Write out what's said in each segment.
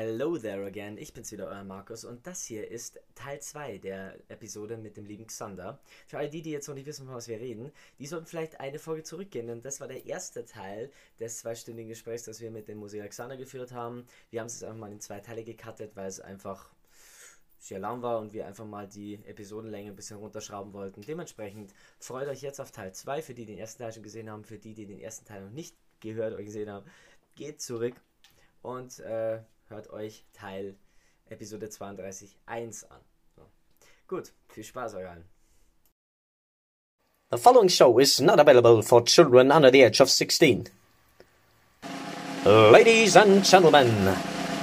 Hello there again, ich bin's wieder, euer Markus und das hier ist Teil 2 der Episode mit dem lieben Xander. Für all die, die jetzt noch nicht wissen, von was wir reden, die sollten vielleicht eine Folge zurückgehen, denn das war der erste Teil des zweistündigen Gesprächs, das wir mit dem Musiker Xander geführt haben. Wir haben es jetzt einfach mal in zwei Teile gecuttet, weil es einfach sehr lang war und wir einfach mal die Episodenlänge ein bisschen runterschrauben wollten. Dementsprechend freut euch jetzt auf Teil 2, für die, die den ersten Teil schon gesehen haben, für die, die den ersten Teil noch nicht gehört oder gesehen haben, geht zurück und äh, hört euch Teil Episode 32.1 an. So. Gut, viel Spaß euch allen. The following show is not available for children under the age of 16. Ladies and gentlemen,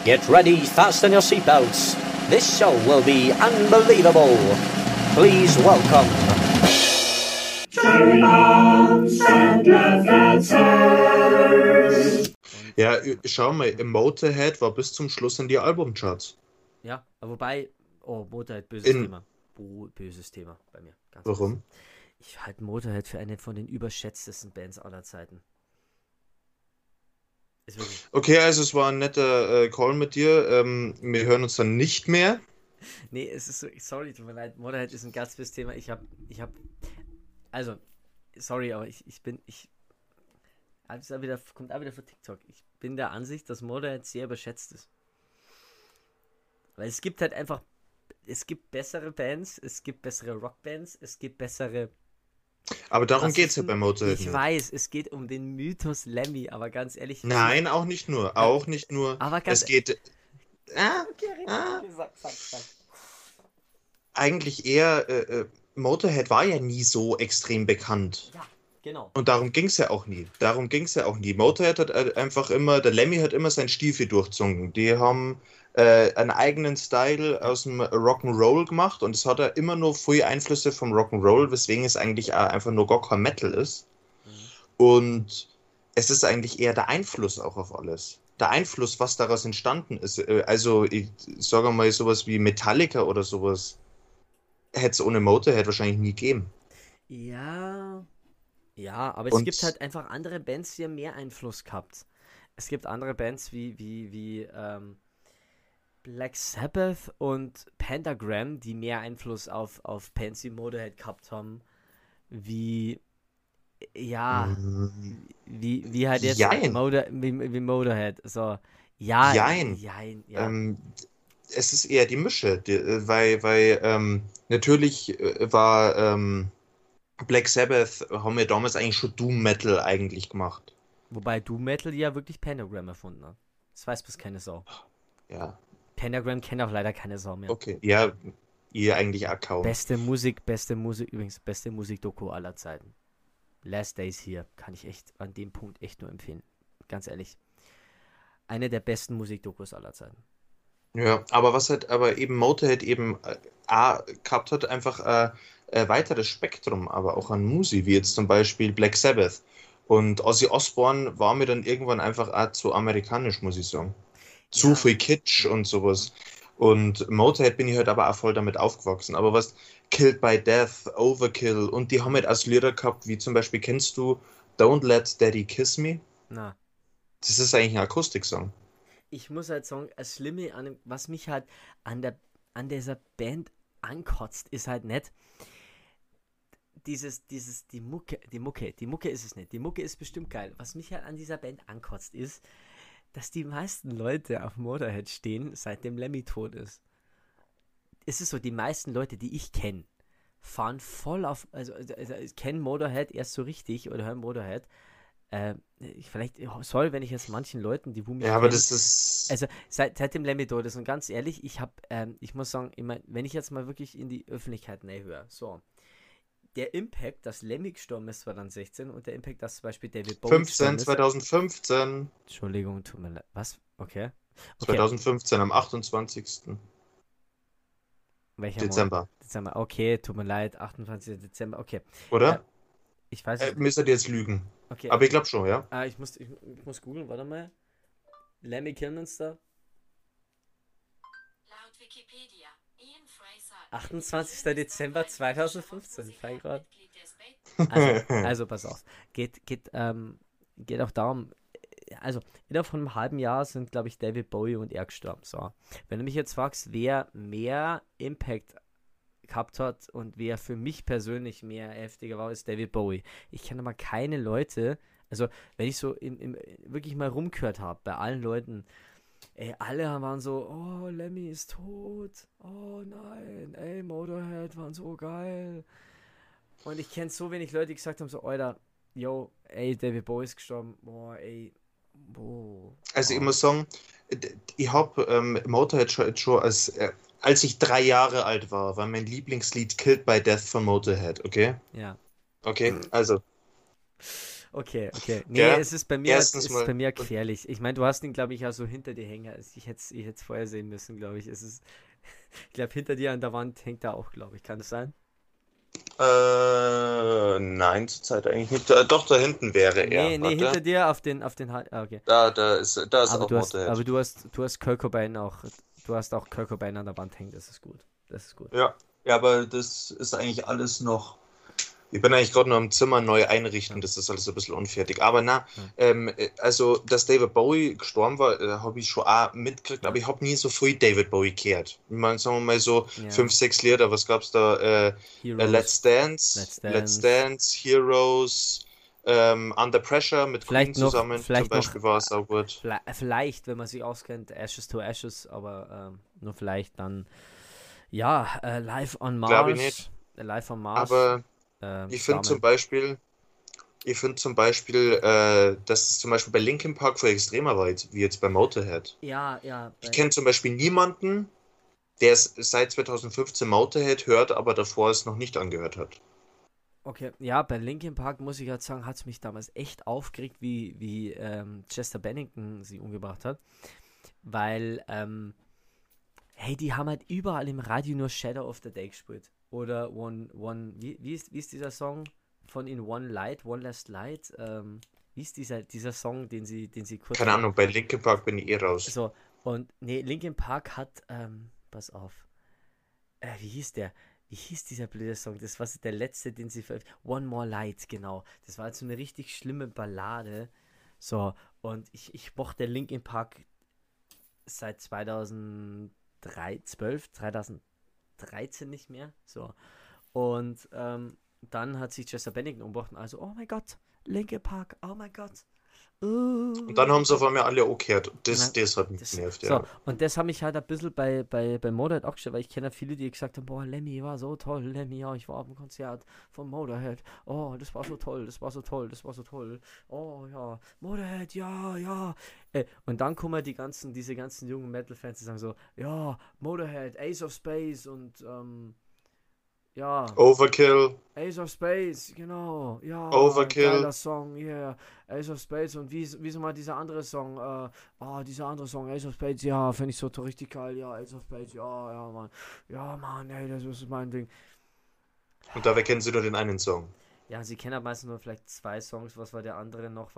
get ready, fasten your seatbelts. This show will be unbelievable. Please welcome. Ja, schau mal, Motorhead war bis zum Schluss in die Albumcharts. Ja, wobei, oh, Motorhead, böses In- Thema. Böses Thema bei mir. Ganz Warum? Ich halte Motorhead für eine von den überschätztesten Bands aller Zeiten. Okay, also es war ein netter äh, Call mit dir. Ähm, wir hören uns dann nicht mehr. Nee, es ist so, sorry, tut mir leid, Motorhead ist ein ganz böses Thema. Ich hab, ich hab, also, sorry, aber ich, ich bin, ich, auch wieder, kommt auch wieder von TikTok. Ich bin der Ansicht, dass Motorhead sehr überschätzt ist. Weil es gibt halt einfach, es gibt bessere Bands, es gibt bessere Rockbands, es gibt bessere Aber darum geht's ist ja bei Motorhead. Ich weiß, es geht um den Mythos Lemmy, aber ganz ehrlich. Nein, auch nicht nur. Auch nicht nur. Aber ganz- es geht ah, Okay, Ah. sag, sag, sag. eigentlich eher. Äh, äh, Motorhead war ja nie so extrem bekannt. Ja, genau. Und darum ging's ja auch nie. Darum ging's ja auch nie. Motorhead hat äh, einfach immer, der Lemmy hat immer sein Stiefel durchzogen. Die haben äh, einen eigenen Style aus dem Rock'n'Roll gemacht und es hat ja immer nur viel Einflüsse vom Rock'n'Roll, weswegen es eigentlich einfach nur kein Metal ist. Und es ist eigentlich eher der Einfluss auch auf alles. Der Einfluss, was daraus entstanden ist. Äh, Also, ich sage mal, sowas wie Metallica oder sowas hätte es ohne Motorhead wahrscheinlich nie gegeben. Ja. Ja, aber es Und- gibt halt einfach andere Bands, die haben mehr Einfluss gehabt. Es gibt andere Bands wie, wie, wie ähm, Black Sabbath und Pentagram, die mehr Einfluss auf, auf Pansy Motorhead gehabt haben. Wie. Ja. Wie, wie halt jetzt Jein. Motor, wie, wie Motorhead. So. Ja. Jein. Jein, ja. Ähm, es ist eher die Mische, die, äh, weil, weil ähm, natürlich äh, war ähm, Black Sabbath, haben wir damals eigentlich schon Doom Metal eigentlich gemacht. Wobei Doom Metal ja wirklich Pentagram erfunden hat. Das weiß bis keine Sau. Ja, Pentagram kennt auch leider keine Sau mehr. okay. Ja, ihr eigentlich auch kaum. Beste Musik, beste Musik, übrigens beste Musikdoku aller Zeiten. Last Days hier kann ich echt an dem Punkt echt nur empfehlen. Ganz ehrlich. Eine der besten Musikdokus aller Zeiten. Ja, aber was halt, aber eben Motorhead eben äh, A, gehabt hat, einfach äh, ein weiteres Spektrum, aber auch an Musik, wie jetzt zum Beispiel Black Sabbath. Und Ozzy Osbourne war mir dann irgendwann einfach auch zu amerikanisch, muss ich sagen. Zu Ja. viel Kitsch und sowas. Und Motorhead bin ich halt aber auch voll damit aufgewachsen. Aber was Killed by Death, Overkill und die haben halt als Lieder gehabt, wie zum Beispiel, kennst du Don't Let Daddy Kiss Me? Na, Das ist eigentlich ein Akustiksong. Ich muss halt sagen, das Schlimme an was mich halt an der an dieser Band ankotzt, ist halt nicht dieses, dieses, die Mucke, die Mucke, die Mucke ist es nicht. Die Mucke ist bestimmt geil. Was mich halt an dieser Band ankotzt, ist, dass die meisten Leute auf Motorhead stehen, seitdem Lemmy tot ist. Es ist so, die meisten Leute, die ich kenne, fahren voll auf, also, also, also kennen Motorhead erst so richtig oder hören Motorhead. Äh, ich vielleicht soll, wenn ich jetzt manchen Leuten, die wo mich Ja, aber das ist. also seit, seit dem Lemmy tot ist und ganz ehrlich, ich habe, ähm, ich muss sagen, mein, wenn ich jetzt mal wirklich in die Öffentlichkeit näher höre, so, der Impact, dass Lemmy gestorben ist, war dann 16 und der Impact, dass zum Beispiel David Bowie 15, gestorben ist, 2015. Entschuldigung, tut mir leid, was? Okay. Okay, 2015 am 28. welcher Monat? Dezember, Dezember, okay, tut mir leid, 28. Dezember, okay, oder? ich weiß Äh, nicht, müsst ihr jetzt lügen. Okay, Aber ich glaube schon, ja. ah, ich muss, ich, ich muss googeln, warte mal, Lemmy Kilminster, Laut Wikipedia, Ian Fraser. 28. Dezember 2015, fein grad. Mitglied des Bait- Also, also pass auf. Geht, geht, ähm, geht auch darum, also innerhalb von einem halben Jahr sind, glaube ich, David Bowie und er gestorben. So. Wenn du mich jetzt fragst, wer mehr Impact gehabt hat und wer für mich persönlich mehr heftiger war, ist David Bowie. Ich kenne aber keine Leute, also wenn ich so im, im, wirklich mal rumgehört habe, bei allen Leuten, ey, alle waren so, oh, Lemmy ist tot, oh nein, ey, Motorhead waren so geil. Und ich kenne so wenig Leute, die gesagt haben, so, Alter, yo, ey, David Bowie ist gestorben, boah, ey, boah. Also ich muss sagen, ich habe ähm, Motorhead schon, als, äh, als ich drei Jahre alt war, war mein Lieblingslied Killed by Death von Motorhead, okay? Ja. Okay, also Okay, okay. Nee, Ja, es ist bei mir, erstens es ist bei mir gefährlich. Ich meine, du hast ihn, glaube ich, auch so hinter dir hängen. Also Ich hätte es ich hätt's vorher sehen müssen, glaube ich. Es ist, ich glaube, hinter dir an der Wand hängt er auch, glaube ich. Kann das sein? Äh, nein, zurzeit eigentlich nicht. Äh, Doch, da hinten wäre er. nee, nee, Warte. hinter dir auf den, auf den, ah, okay. Da, da ist, da ist Aber auch du hast, Motorhead. aber du hast, du hast Kurt Cobain auch, du hast auch Kurt Cobain an der Wand hängen. Das ist gut. Das ist gut. Ja. ja, aber das ist eigentlich alles noch. Ich bin eigentlich gerade noch im Zimmer neu einrichten, das ist alles ein bisschen unfertig. Aber na, Ja. ähm, äh, also, dass David Bowie gestorben war, äh, habe ich schon auch mitgekriegt, Ja. aber ich habe nie so früh David Bowie gehört. Ich meine, sagen wir mal so Ja. fünf, sechs Lieder, was gab's da? Äh, äh. Let's Dance, Let's Let's Dance. Dance, Heroes, ähm, Under Pressure mit Vielleicht Queen noch- zusammen, vielleicht zum Beispiel war es auch gut. Vielleicht, wenn man sich auskennt, Ashes to Ashes, aber ähm, nur vielleicht dann, ja, äh, Live on Mars. Glaub ich nicht. Live on Mars. Aber ähm, Ich finde zum Beispiel, ich finde zum Beispiel, äh, dass es zum Beispiel bei Linkin Park viel extremer war, jetzt- wie jetzt bei Motorhead. Ja, ja. Ich kenne zum Beispiel niemanden, der es seit 2015 Motorhead hört, aber davor es noch nicht angehört hat. Okay, ja, bei Linkin Park muss ich halt sagen, hat es mich damals echt aufgeregt, wie, wie ähm, Chester Bennington sie umgebracht hat. Weil, ähm, hey, die haben halt überall im Radio nur Shadow of the Day gespielt. Oder One, One, wie, wie, ist, wie ist dieser Song von In One Light, One Last Light? Ähm, wie ist dieser, dieser Song, den sie, den sie kurz. Keine Ahnung, bei Linkin Park bin ich eh raus. So, und nee, Linkin Park hat, ähm, pass auf. Äh, wie hieß der? Wie hieß dieser blöde Song? Das war der letzte, den sie veröffentlicht One More Light, genau. Das war halt so eine richtig schlimme Ballade. So, und ich, ich mochte Linkin Park seit 2012, 2013 nicht mehr. So. Und ähm, dann hat sich Chester Bennington umgebracht und also, oh mein Gott, Linkin Park, oh mein Gott. Und dann haben sie auf einmal alle gehört. Das, Ja, das hat mich das, genervt, so, ja. und das habe ich halt ein bisschen bei, bei, bei Motorhead auch gestellt, weil ich kenne viele, die gesagt haben, boah, Lemmy war so toll, Lemmy, ja, ich war auf dem Konzert von Motorhead, oh, das war so toll, das war so toll, das war so toll, oh, ja, Motorhead, ja, ja, äh, und dann kommen die ganzen, diese ganzen jungen Metal-Fans, die sagen so, ja, Motorhead, Ace of Space und, ähm, ja, Overkill. Ace of Space, genau, ja, Overkill. geiler Song, yeah, Ace of Space und wie, ist- wie ist mal dieser andere Song, äh, ah, dieser andere Song, Ace of Space, ja, finde ich so richtig geil, ja, Ace of Space, ja, ja, Mann, ja, Mann, ey, das ist mein Ding. Und dabei kennen sie nur den einen Song. Ja, sie kennen aber meistens nur vielleicht zwei Songs, was war der andere noch,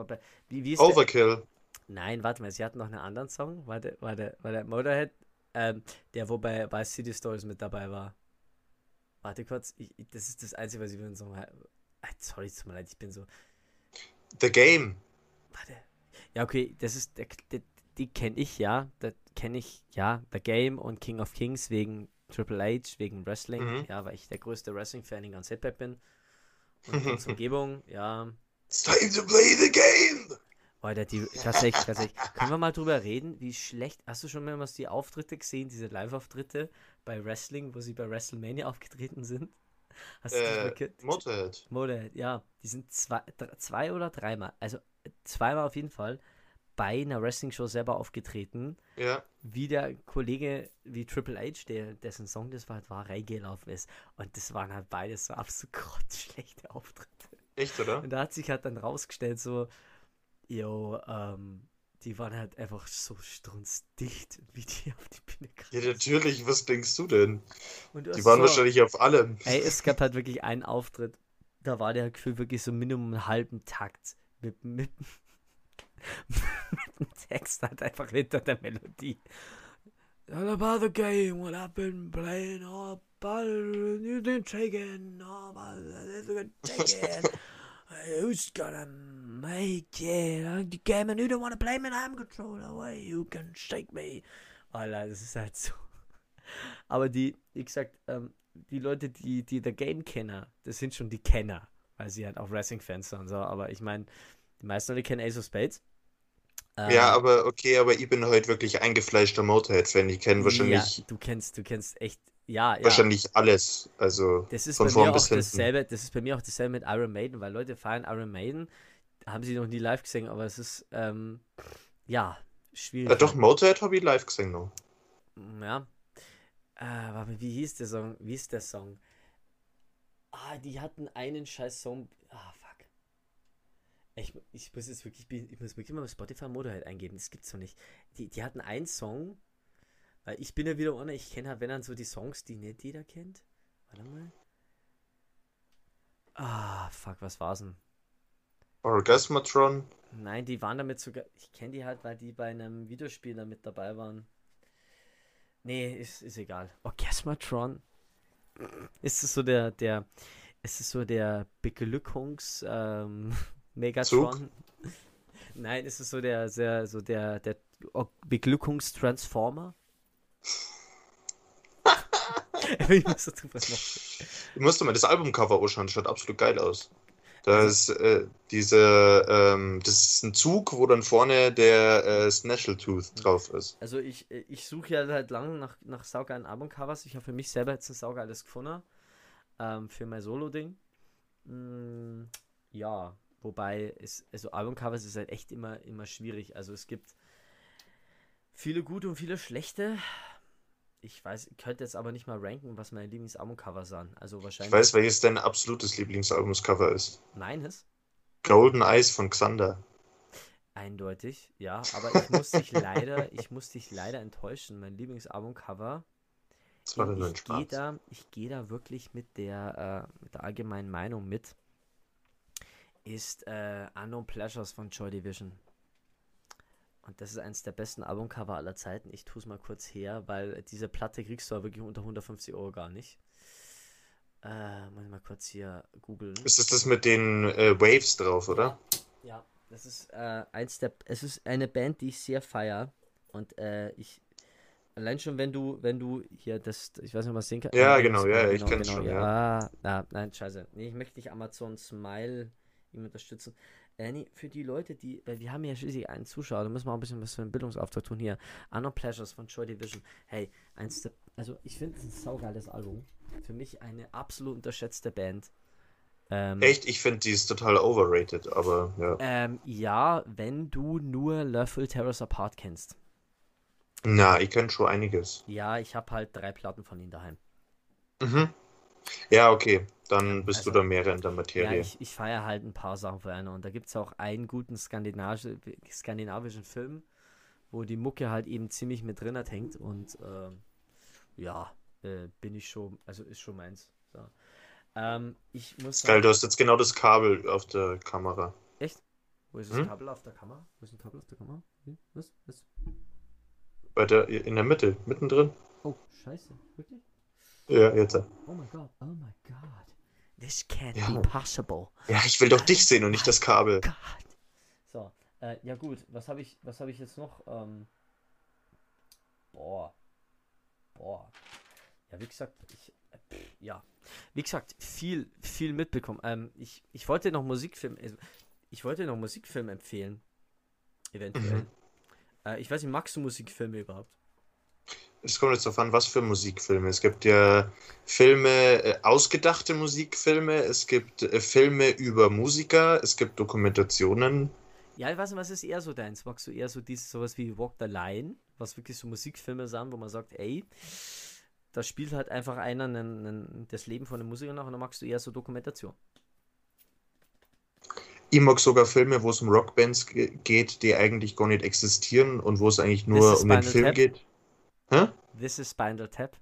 wie, wie ist der, Overkill. nein, warte mal, sie hatten noch einen anderen Song, war der, war der, war der Motorhead, ähm, der, wo bei, bei City Stories mit dabei war. Warte kurz, ich, das ist das Einzige, was ich den Song, äh, sorry, tut mir leid, ich bin so, The Game. Warte. Ja, okay, das ist, der, der, die kenne ich, ja. Das kenne ich, ja. The Game und King of Kings wegen Triple H, wegen Wrestling. Mhm. Ja, weil ich der größte Wrestling-Fan in ganz Hip-Hop bin. Und ganz Umgebung, ja. It's time to play the game. Alter, die, ganz ehrlich, ganz ehrlich. Können wir mal drüber reden, wie schlecht, hast du schon mehrmals die Auftritte gesehen, diese Live-Auftritte bei Wrestling, wo sie bei WrestleMania aufgetreten sind? Hast du Äh, ge- Motorhead. Motorhead, ja. Die sind zwei, zwei oder dreimal, also zweimal auf jeden Fall bei einer Wrestling-Show selber aufgetreten, Ja. wie der Kollege, wie Triple H, der, dessen Song das war, halt war, reingelaufen ist. Und das waren halt beides so absolut grottenschlechte Auftritte. Echt, oder? Und da hat sich halt dann rausgestellt, so, yo, ähm, die waren halt einfach so strunzdicht, wie die auf die Bühne Ja, kamen. natürlich. Was denkst du denn? Und du Die waren so, wahrscheinlich auf allem. Ey, es gab halt wirklich einen Auftritt. Da war der Gefühl wirklich so Minimum einen halben Takt. Mit, mit, mit dem Text halt einfach hinter der Melodie. All about the game, what I've been playing, all about it, you didn't take it, all about it, you didn't take it. Who's gonna make it? The game and you don't wanna play me, I'm controller away. You can shake me. Alter, das ist halt so. Aber die, wie gesagt, ähm, die Leute, die, die der Game-Kenner, das sind schon die Kenner, weil sie halt auch Wrestling-Fans sind. So. Aber ich meine, die meisten Leute kennen Ace of Spades. Ähm, Ja, aber okay, aber ich bin heute wirklich eingefleischter Motorhead-Fan. Ich kenne wahrscheinlich, Ja, du kennst, du kennst echt, ja, ja. wahrscheinlich alles. Also Das ist von bei vorn mir auch bis hinten. dasselbe, das ist bei mir auch dasselbe mit Iron Maiden, weil Leute feiern Iron Maiden, haben sie noch nie live gesehen, aber es ist, ähm, ja, schwierig. Ja, doch, Motorhead habe ich live gesehen noch. Ja. Äh, aber wie hieß der Song? Wie ist der Song? Ah, die hatten einen scheiß Song. Ah, fuck. Ich, ich muss jetzt wirklich, ich muss wirklich mal bei Spotify Motorhead eingeben. Das gibt's doch nicht. Die, die hatten einen Song, weil ich bin ja wieder ohne, ich kenne halt, wenn dann so die Songs, die nicht jeder kennt. Warte mal. Ah, fuck, was war's denn? Orgasmatron. Nein, die waren damit sogar. Ich kenne die halt, weil die bei einem Videospiel da mit dabei waren. Nee, ist, ist egal. Orgasmatron. Ist es so der, der. Ist es so der Beglückungs ähm, Megatron? Nein, ist es so der, sehr, so der, der Or- Beglückungstransformer? ich muss da drüber nachdenken. Ich musste mal das Albumcover anschauen, das schaut absolut geil aus. Da ist äh, diese, ähm, das ist ein Zug, wo dann vorne der äh, Snaggletooth drauf ist. Also ich, ich suche ja halt lange nach, nach saugeilen Albumcovers. Ich habe für mich selber jetzt ein saugeiles gefunden. Ähm, für mein Solo-Ding. Mm, ja, wobei es, also Albumcovers ist halt echt immer, immer schwierig. Also es gibt viele gute und viele schlechte. Ich weiß, ich könnte jetzt aber nicht mal ranken, was meine Lieblingsalbumcover sind. Also Ich wahrscheinlich weiß, welches dein absolutes Lieblingsalbumscover ist. meines. Golden Eyes von Xander. Eindeutig, ja, aber ich muss dich leider, ich muss dich leider enttäuschen. Mein Lieblingsalbumcover Das war ich gehe da, ich gehe da wirklich mit der, äh, mit der allgemeinen Meinung mit, ist äh, Unknown Pleasures von Joy Division. Und das ist eines der besten Albumcover aller Zeiten. Ich tue es mal kurz her, weil diese Platte kriegst du ja wirklich unter 150 Euro gar nicht. Äh, muss ich mal kurz hier googeln. Ist das das mit den äh, Waves drauf, oder? Ja, das ist äh, eins der. Es ist eine Band, die ich sehr feier. Und äh, ich. Allein schon, wenn du, wenn du hier das, ich weiß nicht, was sehen kannst. Ja, genau, ja, ich kenn's schon, ja. Ah, ah, nein, scheiße. Nee, ich möchte nicht Amazon Smile ihm unterstützen. Äh, nee, für die Leute, die, weil wir haben ja schließlich einen Zuschauer, da müssen wir auch ein bisschen was für einen Bildungsauftrag tun hier. Unknown Pleasures von Joy Division. Hey, eins der, also ich finde es ein saugeiles Album. Für mich eine absolut unterschätzte Band. Ähm, Echt, ich finde die ist total overrated, aber ja. ähm, ja, wenn du nur Tear Us Apart kennst. Na, ich kenne schon einiges. Ja, ich habe halt drei Platten von ihnen daheim. Mhm. Ja, okay. Dann bist Also- du da mehr in der Ja, Materie. ich, ich feiere halt ein paar Sachen von einer. Und da gibt es auch einen guten skandinavische, skandinavischen Film, wo die Mucke halt eben ziemlich mit drin hat hängt. Und ähm, ja, äh, bin ich schon, also ist schon meins. So. Ähm, ich muss Geil, du hast jetzt genau das Kabel auf der Kamera. Echt? Wo ist das Hm? Kabel auf der Kamera? Wo ist ein Kabel auf der Kamera? Hm? Was? Was? Bei der, in der Mitte, mittendrin. Oh, scheiße. Wirklich? Ja, jetzt. Oh my god. Oh my god. This can't Ja. be possible. Ja, ich will doch dich sehen und nicht das Kabel. God. So, äh, ja gut, was habe ich, was habe ich jetzt noch? Ähm, boah. Boah. Ja, wie gesagt, ich, äh, pff, ja. Wie gesagt, viel, viel mitbekommen. Ähm, ich, ich wollte noch Musikfilm, also, ich wollte noch Musikfilm empfehlen. Eventuell. Mhm. Äh, ich weiß nicht, magst du Musikfilme überhaupt? Es kommt jetzt darauf an, was für Musikfilme. Es gibt ja Filme, äh, ausgedachte Musikfilme, es gibt äh, Filme über Musiker, es gibt Dokumentationen. Ja, ich weiß nicht, was ist eher so deins? Magst du eher so dieses, sowas wie Walk the Line, was wirklich so Musikfilme sind, wo man sagt, ey, da spielt halt einfach einer einen, einen, das Leben von einem Musiker nach und dann magst du eher so Dokumentation. Ich mag sogar Filme, wo es um Rockbands ge- geht, die eigentlich gar nicht existieren und wo es eigentlich nur um den Film Tap. geht. Hä? This is Spinal Tap.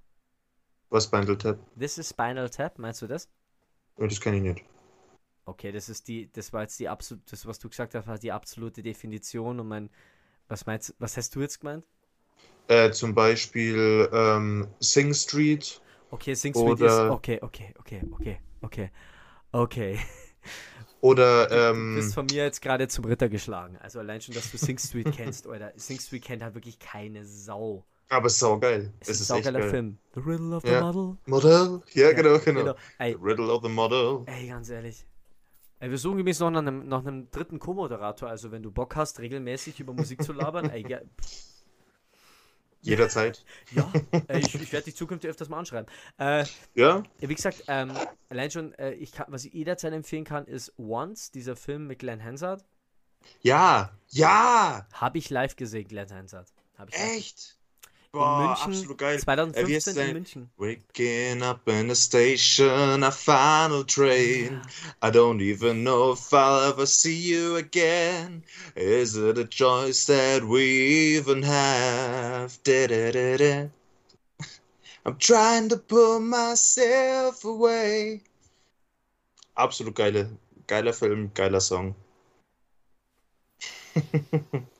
Was Bundle Tap? This is Spinal Tap, meinst du das? Ja, Das kenne ich nicht. Okay, das ist die, das war jetzt die absolute, das, was du gesagt hast, war die absolute Definition und mein, was meinst was hast du jetzt gemeint? Äh, zum Beispiel ähm, Sing Street. Okay, Sing Street ist, Oder- okay, okay, okay, okay, okay, okay. Oder, Du ähm, bist von mir jetzt gerade zum Ritter geschlagen. Also allein schon, dass du Sing Street kennst, oder Sing Street kennt halt wirklich keine Sau. Aber saugeil. Es Es ist ist ein echt saugeiler geil. Film. The Riddle of the Ja. Model. Model? Ja, genau, genau. Ey, The Riddle of the Model. ey, ganz ehrlich. Ey, wir suchen übrigens noch nach einem, nach einem dritten Co-Moderator. Also wenn du Bock hast, regelmäßig über Musik zu labern, ey, ja, Jederzeit. ja ey, ich, ich werde dich zukünftig öfters mal anschreiben. Äh, Ja? Ja, wie gesagt, ähm, allein schon, äh, ich kann, was ich jederzeit empfehlen kann, ist Once, dieser Film mit Glenn Hansard. Ja! Ja! Habe ich live gesehen, Glenn Hansard. Echt? Boah, München, absolut geil. Äh, 2015 heißt in? München. Waking up in a station, a final train. I don't even know if I'll ever see you again. Is it a choice that we even have? Da-da-da-da. I'm trying to pull myself away. Absolut geile, geiler Film, geiler Song.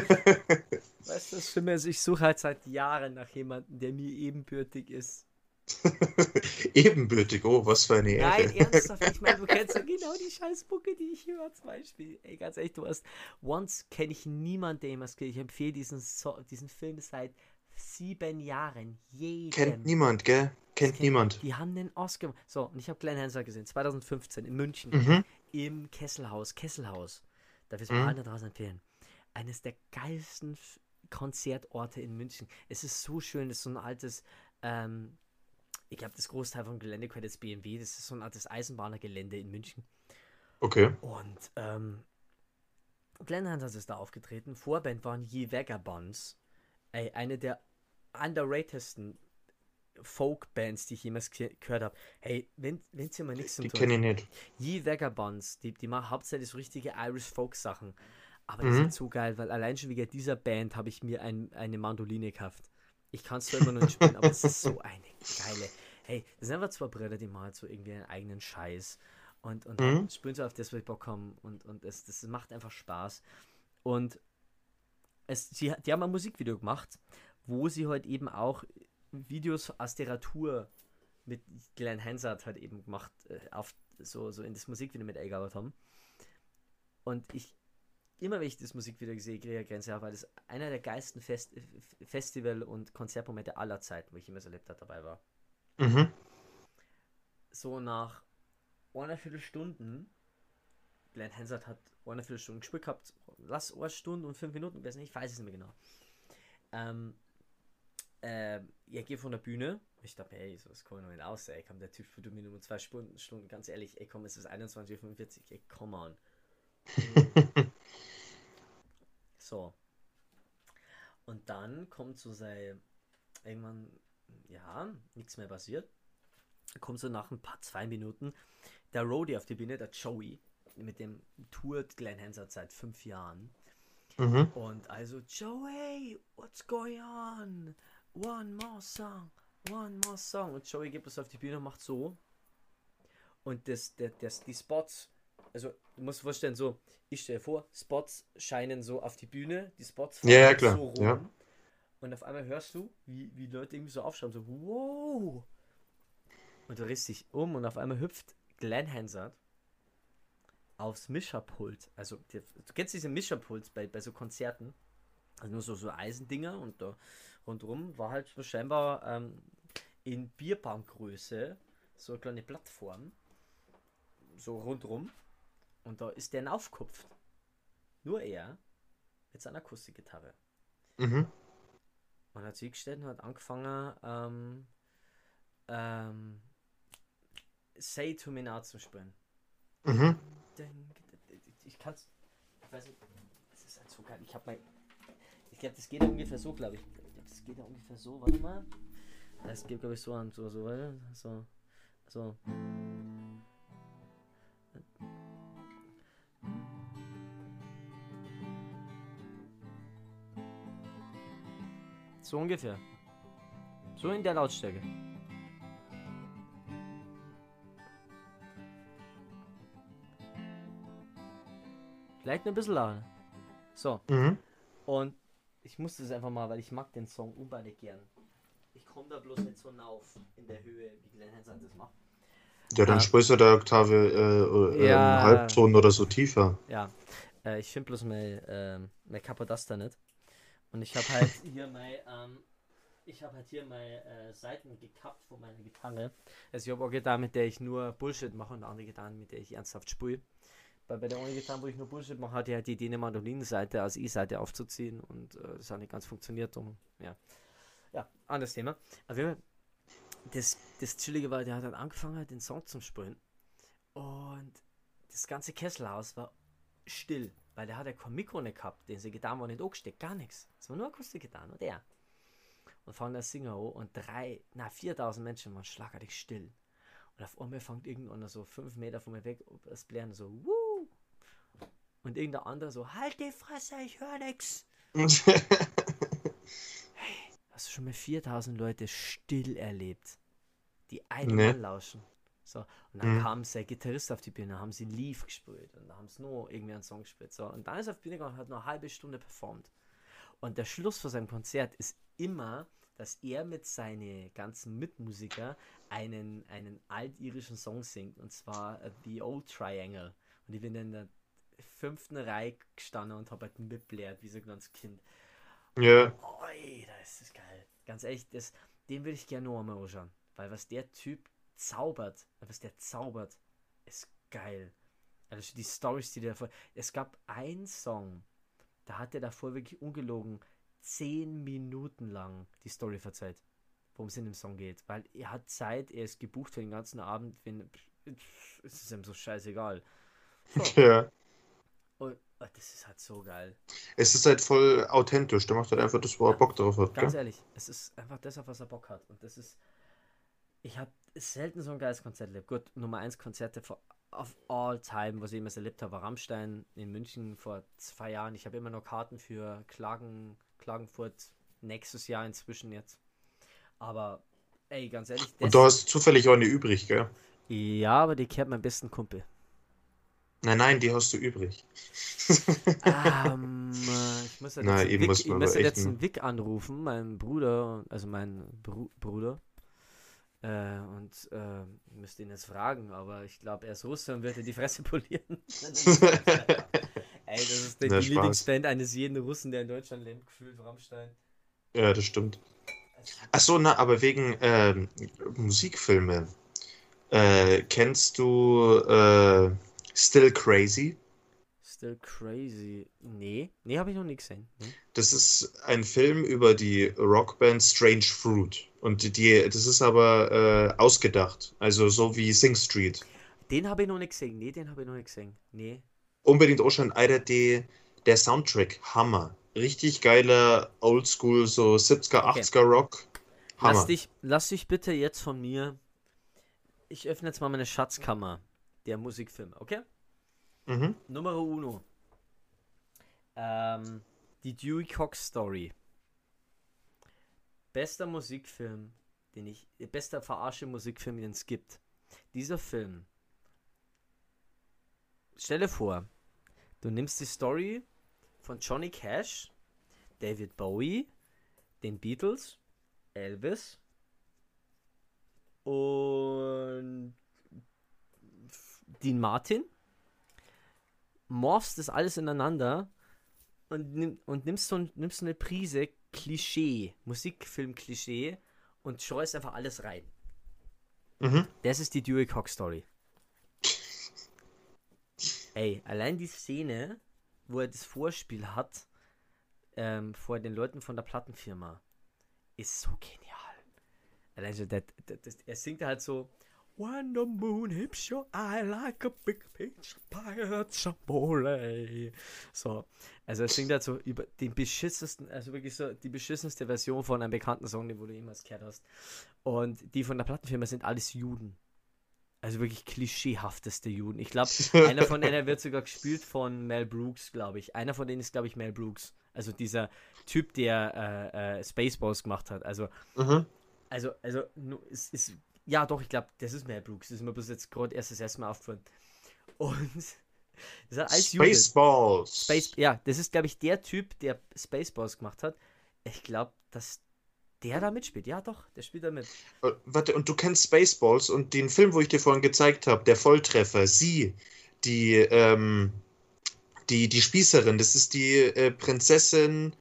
Weißt du, das Schlimme ist, ich suche halt seit Jahren nach jemandem, der mir ebenbürtig ist. Ebenbürtig, oh, was für eine Ehre. Nein, ernsthaft, ich meine, du kennst ja genau die Scheißbucke, die ich höre zum Beispiel. Ey, ganz ehrlich, du hast, Once kenne ich niemanden, der jemals. Ich empfehle diesen, so diesen Film seit sieben Jahren. Jedem. Kennt niemand, gell? Kennt niemand. Die haben den Oscar. So, und ich habe Glenn Hansard gesehen, 2015 in München, Mhm. im Kesselhaus. Kesselhaus. Darf ich es Mhm. mal allen da draußen empfehlen. Eines der geilsten Konzertorte in München. Es ist so schön, es ist so ein altes, ähm, ich glaube, das Großteil vom Gelände gehört jetzt BMW. Das ist so ein altes Eisenbahnergelände in München. Okay. Und ähm, Glenn Hansard ist da aufgetreten. Vorband waren Ye Vagabonds. Ey, eine der underratedsten Folk-Bands, die ich jemals ge- gehört habe. Hey, wenn es hier mal nichts zum Die kenne ich nicht. Ye Vagabonds, die, die machen hauptsächlich so richtige Irish Folk-Sachen. Aber Mhm. sind so geil, weil allein schon wegen dieser Band habe ich mir ein, eine Mandoline gekauft. Ich kann es zwar immer noch nicht spielen, aber es ist so eine geile. Hey, das sind einfach zwei Brüder, die machen halt so irgendwie einen eigenen Scheiß. Und, und Mhm. spielen so auf das, was ich Bock haben. Und, und es, das macht einfach Spaß. Und es, sie, die haben ein Musikvideo gemacht, wo sie halt eben auch Videos aus der Tour mit Glenn Hansard halt eben gemacht, äh, auf, so, so in das Musikvideo mit eingearbeitet haben. Und ich, immer wenn ich das Musikvideo sehe, kriege ich Grenze auf, weil das einer der geilsten Fest, Festival- und Konzertmomente aller Zeiten, wo ich jemals erlebt habe, dabei war. Mhm. So nach einer Viertelstunden, Glenn Hansard hat eine Viertelstunde gespielt gehabt, lass eine Stunde und fünf Minuten gewesen, ich weiß es nicht mehr genau. Ähm, äh, ich gehe von der Bühne, ich dachte, ey, so das kann ich noch nicht aus, ey, komm, der Typ für nur zwei Stunden, Stunden, ganz ehrlich, ey, komm, es ist 21.45 Uhr, ey, come on. So. Und dann kommt so sein, irgendwann, ja, nichts mehr passiert. Kommt so nach ein paar, zwei Minuten der Roadie auf die Bühne, der Joey, mit dem tourt Glenn Hansard seit fünf Jahren. Mhm. Und also, Joey, what's going on? One more song, one more song. Und Joey gibt es auf die Bühne und macht so. Und das, das, das, die Spots, also du musst dir vorstellen, so, ich stelle vor, Spots scheinen so auf die Bühne, die Spots Ja, ja, fahren klar, so rum. ja. Und auf einmal hörst du, wie, wie Leute irgendwie so aufschauen, so, wow. Und du drehst dich um und auf einmal hüpft Glenn Hansard aufs Mischerpult. Also, du kennst diese Mischerpult bei, bei so Konzerten. Also nur so, so Eisendinger und da rundherum war halt so scheinbar ähm, in Bierbankgröße so eine kleine Plattform. So rundherum. Und da ist der aufkupft. Nur er mit seiner Akustikgitarre. Mhm. Und hat sich gestellt und hat angefangen, ähm, ähm, Say to Me Now zu spielen. Mhm. Ich kann's. Ich weiß nicht. Es ist halt so geil. Ich hab mein. Ich glaube, das geht ja ungefähr so, glaube ich. Ich glaube, das geht ja ungefähr so. Warte mal. Das geht, glaube ich, so an. So, so. So. So. So ungefähr. So in der Lautstärke. Vielleicht nur ein bisschen lauter. So. Mhm. Und ich musste es einfach mal, weil ich mag den Song unbeinig gern. Ich komme da bloß nicht so nauf in der Höhe, wie Glenn Hansard das macht. Ja, dann Ja. spielst du der Oktave äh, äh, Ja. Halbton oder so tiefer. Ja, äh, ich finde bloß mein, ähm, mein Kappa das da nicht. Und ich habe halt hier mein, ähm, ich habe halt hier meine äh, Seiten gekappt von meiner Gitarre. Also ich habe auch Gitarre, mit der ich nur Bullshit mache und andere Gitarre, mit der ich ernsthaft spiele. Weil bei der einen Gitarre, wo ich nur Bullshit mache, hatte ich halt die Idee, eine Mandolinenseite als E-Seite aufzuziehen und äh, das hat nicht ganz funktioniert. Um, ja. ja, anderes Thema. Fall, das, das Chillige war, der hat dann angefangen, halt den Song zu spielen. Und das ganze Kesselhaus war still, weil der hat ja kein Mikro nicht gehabt, den sie getan war nicht angesteckt, gar nichts. Es war nur Akustikgitarre und er. Und fangen der Singer an und drei, na 4000 Menschen waren schlagartig still. Und auf einmal fängt irgendeiner so fünf Meter von mir weg das Blären so, wuh! Und irgendein anderer so, halt die Fresse, ich höre nix. Hast du schon mal 4000 Leute still erlebt, die einem Nee. anlauschen? So, und dann Mhm. kam sein Gitarrist auf die Bühne, haben sie Leaf gespielt und da haben sie nur irgendwie einen Song gespielt. So, und dann ist er auf die Bühne gegangen und hat noch eine halbe Stunde performt. Und der Schluss von seinem Konzert ist immer, dass er mit seinen ganzen Mitmusiker einen, einen altirischen Song singt, und zwar äh, The Old Triangle. Und ich bin in der fünften Reihe gestanden und habe halt mitblärt, wie so ein kleines Kind. ja, Oi, das ist geil. Ganz ehrlich, das, den würde ich gerne noch einmal anschauen. Weil was der Typ zaubert, was der zaubert, ist geil. Also die Stories, die der davor. Es gab einen Song, da hat er davor wirklich ungelogen zehn Minuten lang die Story verzeiht, worum es in dem Song geht. Weil er hat Zeit, er ist gebucht für den ganzen Abend, wenn. Es ist ihm so scheißegal. So, ja. und, oh, das ist halt so geil. Es ist halt voll authentisch. Der macht halt einfach das, wo er Ja. Bock drauf hat. Ganz Gell? ehrlich, es ist einfach das, auf was er Bock hat. Und das ist. Ich habe selten so ein geiles Konzert erlebt. Gut, Nummer 1 Konzerte for, of all time, was ich jemals erlebt habe, war Rammstein in München vor zwei Jahren. Ich habe immer noch Karten für Klagen, Klagenfurt nächstes Jahr inzwischen jetzt. Aber, ey, ganz ehrlich, Und du hast zufällig auch eine übrig, gell? Ja, aber die kehrt mein besten Kumpel. Nein, nein, die hast du übrig. ähm, äh, ich muss ja Na, jetzt, einen eben Vic, muss ich muss jetzt einen- einen Vic anrufen, meinen Bruder, also meinen Bru Bruder. Äh, und äh, müsste ihn jetzt fragen, aber ich glaube, er ist Russe und wird dir die Fresse polieren. Ey, das ist die, Na, die. Lieblingsband eines jeden Russen, der in Deutschland lebt, gefühlt Rammstein. Ja, das stimmt. Ach so, na, aber wegen ähm, Musikfilme. Äh, kennst du äh, Still Crazy? Still crazy. Nee, nee, habe ich noch nie gesehen. Nee. Das ist ein Film über die Rockband Strange Fruit. Und die- das ist aber äh, ausgedacht. Also so wie Sing Street. Den habe ich noch nicht gesehen. Nee, den habe ich noch nicht gesehen. Nee. Unbedingt auch schon, Alter, die, der Soundtrack, Hammer. Richtig geiler Oldschool, so 70er, Okay. 80er Rock. Hammer. Lass dich, lass dich bitte jetzt von mir. Ich öffne jetzt mal meine Schatzkammer der Musikfilme, okay? Mhm. Numero uno. Ähm, die Dewey Cox Story. Bester Musikfilm, den ich. Bester verarsche Musikfilm, den es gibt. Dieser Film. Stelle vor, du nimmst die Story von Johnny Cash, David Bowie, den Beatles, Elvis und Dean Martin morphst das alles ineinander und, nimm, und nimmst, so, nimmst so eine Prise Klischee, Musikfilm-Klischee und streust einfach alles rein. Mhm. Das ist die Dewey Cox Story. Ey, allein die Szene, wo er das Vorspiel hat, ähm, vor den Leuten von der Plattenfirma, ist so genial. Allein so, das, das, das, er singt halt so, When the moon hits your eye like a big picture pirates of So, also er singt halt so über den beschissensten, also wirklich so die beschissenste Version von einem bekannten Song, den du jemals gehört hast. Und die von der Plattenfirma sind alles Juden. Also wirklich klischeehafteste Juden. Ich glaube, einer von denen wird sogar gespielt von Mel Brooks, glaube ich. Einer von denen ist, glaube ich, Mel Brooks. Also dieser Typ, der äh, äh, Spaceballs gemacht hat. Also, Mhm. also, also, es ist, ja doch, ich glaube, das ist Mel Brooks. Das ist mir bloß jetzt gerade erst das erste Mal aufgefallen. Und das hat alles. Spaceballs. Space, ja, das ist, glaube ich, der Typ, der Spaceballs gemacht hat. Ich glaube, dass der da mitspielt. Ja, doch, der spielt da mit. Äh, Warte, und du kennst Spaceballs und den Film, wo ich dir vorhin gezeigt habe, der Volltreffer, sie, die, ähm, die, die Spießerin, das ist die äh, Prinzessin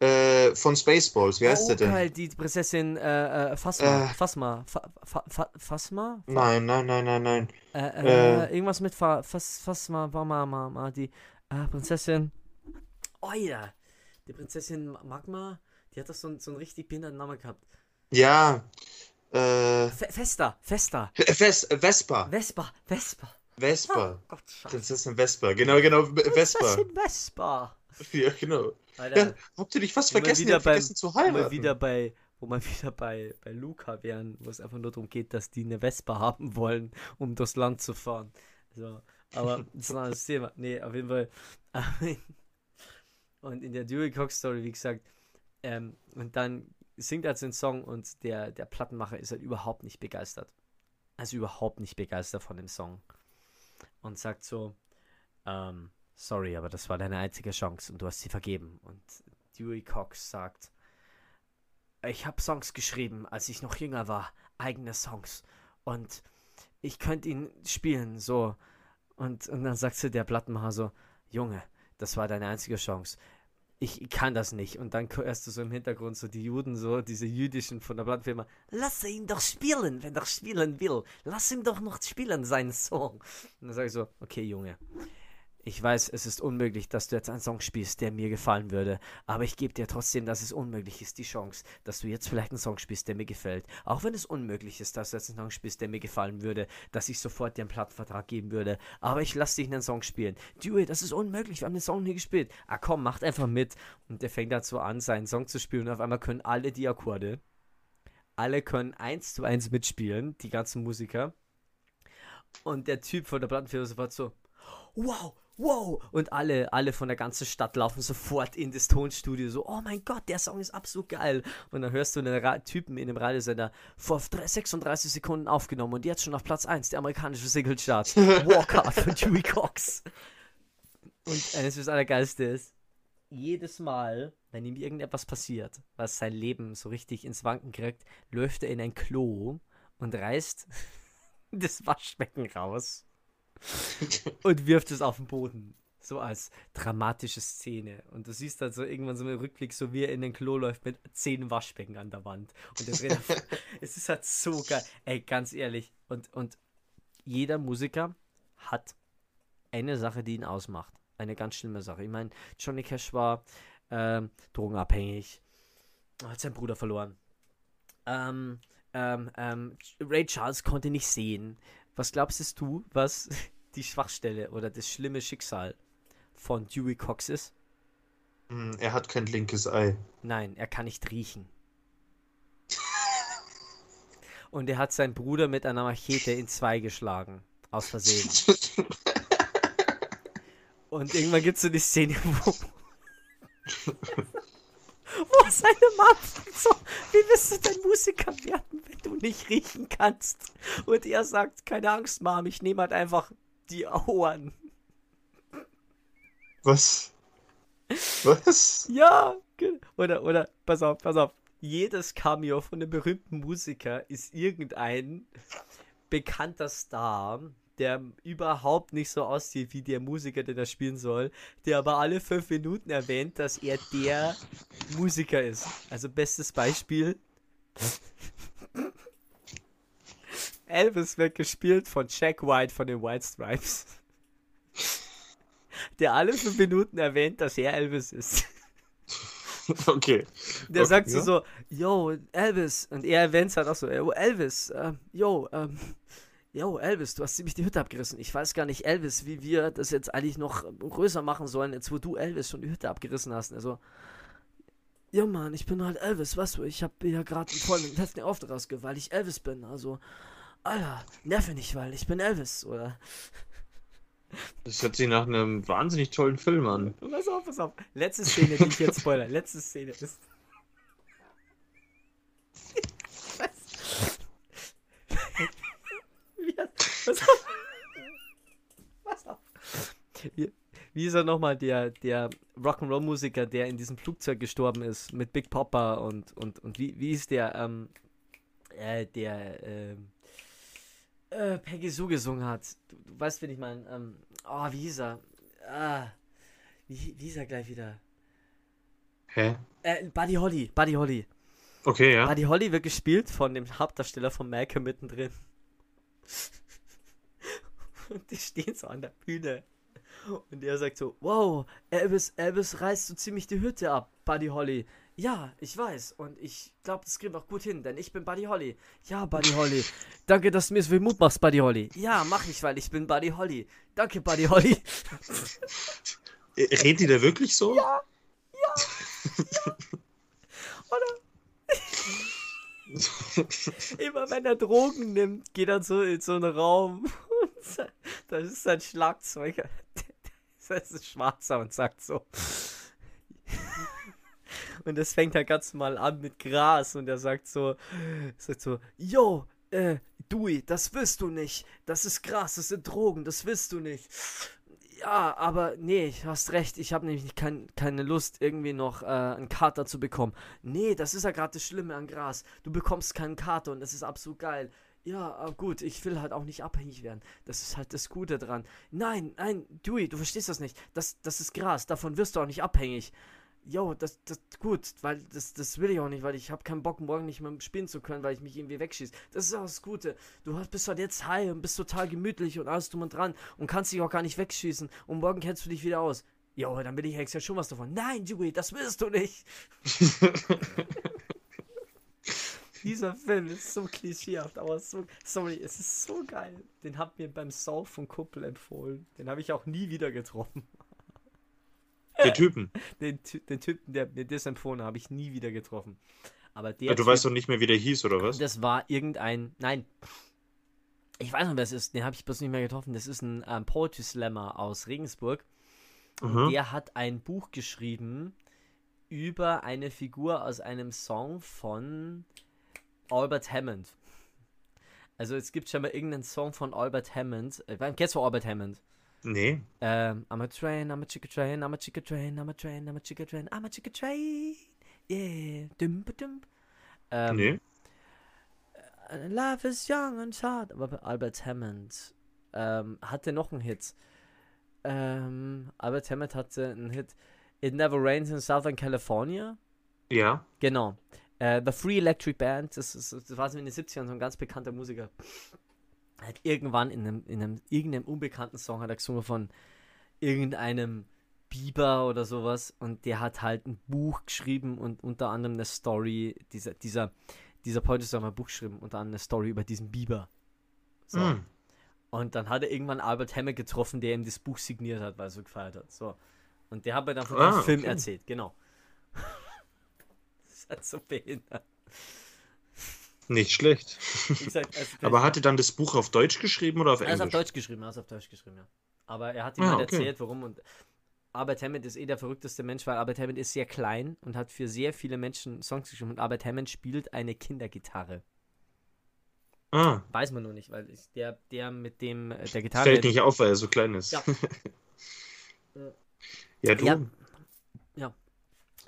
äh, von Spaceballs. Wie heißt oh, sie denn? geil, die Prinzessin äh, äh. Äh. Phasma. Fa Fa Fa Phasma? Nein, nein, nein, nein, nein. Äh, äh, Äh. irgendwas mit Fa Phas Phasma, Mama, Mama, die äh, Prinzessin. Oh ja, die Prinzessin Magma, die hat doch so, einen- so einen richtig behinderten Namen gehabt. Ja, äh, Fe Festa, Festa. Ves Vespa. Vespa, Vespa. Vespa. Gott, scheiße. Prinzessin Vespa. Genau, genau, Vespa. Prinzessin Vespa. Ja, genau. Alter, Ja, habt ihr dich fast vergessen? wieder beim- vergessen zu wo wir heiraten. wieder bei, wo wir wieder bei, bei Luca wären, wo es einfach nur darum geht, dass die eine Vespa haben wollen, um durchs Land zu fahren. So, aber das ist ein anderes Thema. Nee, auf jeden Fall. Und in der Dewey Cox Story, wie gesagt, ähm, und dann singt er halt so einen Song und der, der Plattenmacher ist halt überhaupt nicht begeistert. Also überhaupt nicht begeistert von dem Song. Und sagt so, ähm, sorry, aber das war deine einzige Chance und du hast sie vergeben. Und Dewey Cox sagt, ich habe Songs geschrieben, als ich noch jünger war, eigene Songs. Und ich könnte ihn spielen, so. Und, und dann sagt sie der Plattenmacher so, Junge, das war deine einzige Chance. Ich, ich kann das nicht. Und dann hörst du so im Hintergrund so die Juden, so diese jüdischen von der Plattenfirma, lass ihn doch spielen, wenn er spielen will. Lass ihn doch noch spielen, seinen Song. Und dann sage ich so, okay, Junge, ich weiß, es ist unmöglich, dass du jetzt einen Song spielst, der mir gefallen würde, aber ich gebe dir trotzdem, dass es unmöglich ist, die Chance, dass du jetzt vielleicht einen Song spielst, der mir gefällt. Auch wenn es unmöglich ist, dass du jetzt einen Song spielst, der mir gefallen würde, dass ich sofort dir einen Plattenvertrag geben würde, aber ich lasse dich einen Song spielen. Dewey, das ist unmöglich, wir haben den Song nie gespielt. Ah komm, macht einfach mit. Und der fängt dazu an, seinen Song zu spielen und auf einmal können alle die Akkorde, alle können eins zu eins mitspielen, die ganzen Musiker. Und der Typ von der Plattenfirma sofort so, wow, wow. Und alle, alle von der ganzen Stadt laufen sofort in das Tonstudio so, oh mein Gott, der Song ist absolut geil. Und dann hörst du einen Ra Typen in dem Radiosender vor drei- 36 Sekunden aufgenommen und jetzt schon auf Platz 1, der amerikanische Single-Chart. Walkout von Dewey Cox. Und eines das Allergeilste ist, jedes Mal, wenn ihm irgendetwas passiert, was sein Leben so richtig ins Wanken kriegt, läuft er in ein Klo und reißt das Waschbecken raus und wirft es auf den Boden. So als dramatische Szene. Und du siehst dann so irgendwann so einen Rückblick, so wie er in den Klo läuft mit zehn Waschbecken an der Wand. Und der Trainer, es ist halt so geil. Ey, ganz ehrlich. Und, und jeder Musiker hat eine Sache, die ihn ausmacht. Eine ganz schlimme Sache. Ich meine, Johnny Cash war ähm, drogenabhängig. Hat seinen Bruder verloren. Ähm, ähm, ähm, Ray Charles konnte nicht sehen. Was glaubst du, was die Schwachstelle oder das schlimme Schicksal von Dewey Cox ist? Hm, Er hat kein linkes Ei. Nein, er kann nicht riechen. Und er hat seinen Bruder mit einer Machete in zwei geschlagen. Aus Versehen. Und irgendwann gibt es so die Szene, wo. wo seine fragt so, wie willst du denn Musiker werden, wenn du nicht riechen kannst? Und er sagt, keine Angst, Mom, ich nehme halt einfach die Ohren. Was? Was? Ja, ge- oder, oder, pass auf, pass auf. Jedes Cameo von einem berühmten Musiker ist irgendein bekannter Star, der überhaupt nicht so aussieht wie der Musiker, den er spielen soll, der aber alle fünf Minuten erwähnt, dass er der Musiker ist. Also bestes Beispiel. Elvis wird gespielt von Jack White von den White Stripes. Der alle fünf Minuten erwähnt, dass er Elvis ist. Okay. Der Okay, sagt so, ja. so, yo, Elvis. Und er erwähnt halt auch so, yo, Elvis, ähm, yo, ähm, yo, Elvis, du hast ziemlich die Hütte abgerissen. Ich weiß gar nicht, Elvis, wie wir das jetzt eigentlich noch größer machen sollen, jetzt wo du Elvis schon die Hütte abgerissen hast. Also, ja, Mann, ich bin halt Elvis, weißt du, ich habe ja gerade einen vollen heftigen Auftritt rausgehört, weil ich Elvis bin. Also, Alter, nerv mich nicht, weil ich bin Elvis, oder? Das hört sich nach einem wahnsinnig tollen Film an. Pass auf, pass auf. Letzte Szene, die ich jetzt spoiler. Letzte Szene ist. Wie hat- Pass auf. Pass auf. Wir, Wie ist er nochmal, der, der Rock'n'Roll-Musiker, der in diesem Flugzeug gestorben ist, mit Big Popper und, und, und wie, wie ist der, ähm, äh, der, ähm, äh, Peggy Sue gesungen hat. Du, du weißt, wen ich meine. Ähm, oh, wie hieß er? Ah, wie, wie hieß er gleich wieder? Hä? Äh, Buddy Holly, Buddy Holly. Okay, ja. Buddy Holly wird gespielt von dem Hauptdarsteller von Malcolm mittendrin. Und die stehen so an der Bühne. Und er sagt so, wow, Elvis, Elvis reißt so ziemlich die Hütte ab, Buddy Holly. Ja, ich weiß. Und ich glaube, das kriegen wir auch gut hin, denn ich bin Buddy Holly. Ja, Buddy Holly. Danke, dass du mir so viel Mut machst, Buddy Holly. Ja, mach ich, weil ich bin Buddy Holly. Danke, Buddy Holly. Redet die da wirklich so? Ja, Oder? Immer wenn er Drogen nimmt, geht er so in so einen Raum. Und da ist sein Schlagzeuger. Das ist schwarzer und sagt so. Und das fängt halt ganz mal an mit Gras und er sagt so, sagt so, yo, äh, Dewey, das willst du nicht. Das ist Gras, das sind Drogen, das willst du nicht. Ja, aber nee, hast recht. Ich habe nämlich kein, keine Lust, irgendwie noch äh, einen Kater zu bekommen. Nee, das ist ja gerade das Schlimme an Gras. Du bekommst keinen Kater und das ist absolut geil. Ja, aber gut, ich will halt auch nicht abhängig werden. Das ist halt das Gute dran. Nein, nein, Dewey, du verstehst das nicht. Das, das ist Gras, davon wirst du auch nicht abhängig. Jo, das, das, gut, weil das, das will ich auch nicht, weil ich habe keinen Bock, morgen nicht mehr spielen zu können, weil ich mich irgendwie wegschieße. Das ist auch das Gute. Du hast, bist halt jetzt high und bist total gemütlich und alles drum und dran und kannst dich auch gar nicht wegschießen und morgen kennst du dich wieder aus. Jo, dann will ich Hex ja schon was davon. Nein, Dewey, das willst du nicht. Dieser Film ist so klischeehaft, aber so, sorry, es ist so geil. Den hat mir beim Sauf von Kuppel empfohlen. Den habe ich auch nie wieder getroffen. Der Typen. Den, den Typen, der mir das empfohlen habe ich nie wieder getroffen. Aber der Ja, du Typ, weißt doch nicht mehr, wie der hieß, oder was? das war irgendein, nein, ich weiß noch, wer es ist, den habe ich bloß nicht mehr getroffen. Das ist ein ähm, Poetry Slammer aus Regensburg. Mhm. Der hat ein Buch geschrieben über eine Figur aus einem Song von Albert Hammond. Also es gibt schon mal irgendeinen Song von Albert Hammond. Äh, kennst du Albert Hammond? Nee. Ähm, I'm a train, I'm a chicken train, I'm a chicken train, I'm a train, I'm a chicken train, I'm a chicken train. Yeah. Dum, ba, dum. Ähm, Nee. Life is young and hard. Aber Albert Hammond ähm, hatte noch einen Hit. Ähm, Albert Hammond hatte einen Hit. It Never Rains in Southern California. Ja. Genau. Äh, The Free Electric Band, das, ist, das war in den 70ern so ein ganz bekannter Musiker. Hat irgendwann in einem, in einem irgendeinem unbekannten Song hat er gesungen von irgendeinem Bieber oder sowas und der hat halt ein Buch geschrieben und unter anderem eine Story, dieser, dieser, dieser Poetry Song hat ein Buch geschrieben, unter anderem eine Story über diesen Biber. So. Hm. Und dann hat er irgendwann Albert Hammond getroffen, der ihm das Buch signiert hat, weil er so gefeiert hat. So. Und der hat mir dann von Ah, diesem Film okay. erzählt, genau. das ist halt so behindert. Nicht schlecht. Gesagt, also Aber hat er dann das Buch auf Deutsch geschrieben oder auf er ist auf Englisch? Deutsch geschrieben, er ist auf Deutsch geschrieben, ja. Aber er hat ihm Ah, halt okay. erzählt, warum. Und Albert Hammond ist eh der verrückteste Mensch, weil Albert Hammond ist sehr klein und hat für sehr viele Menschen Songs geschrieben. Und Albert Hammond spielt eine Kindergitarre. Ah, Weiß man nur nicht, weil der, der mit dem, äh, der Gitarre. fällt nicht auf, weil er so klein ist. Ja. Ja, du. Ja. Ja.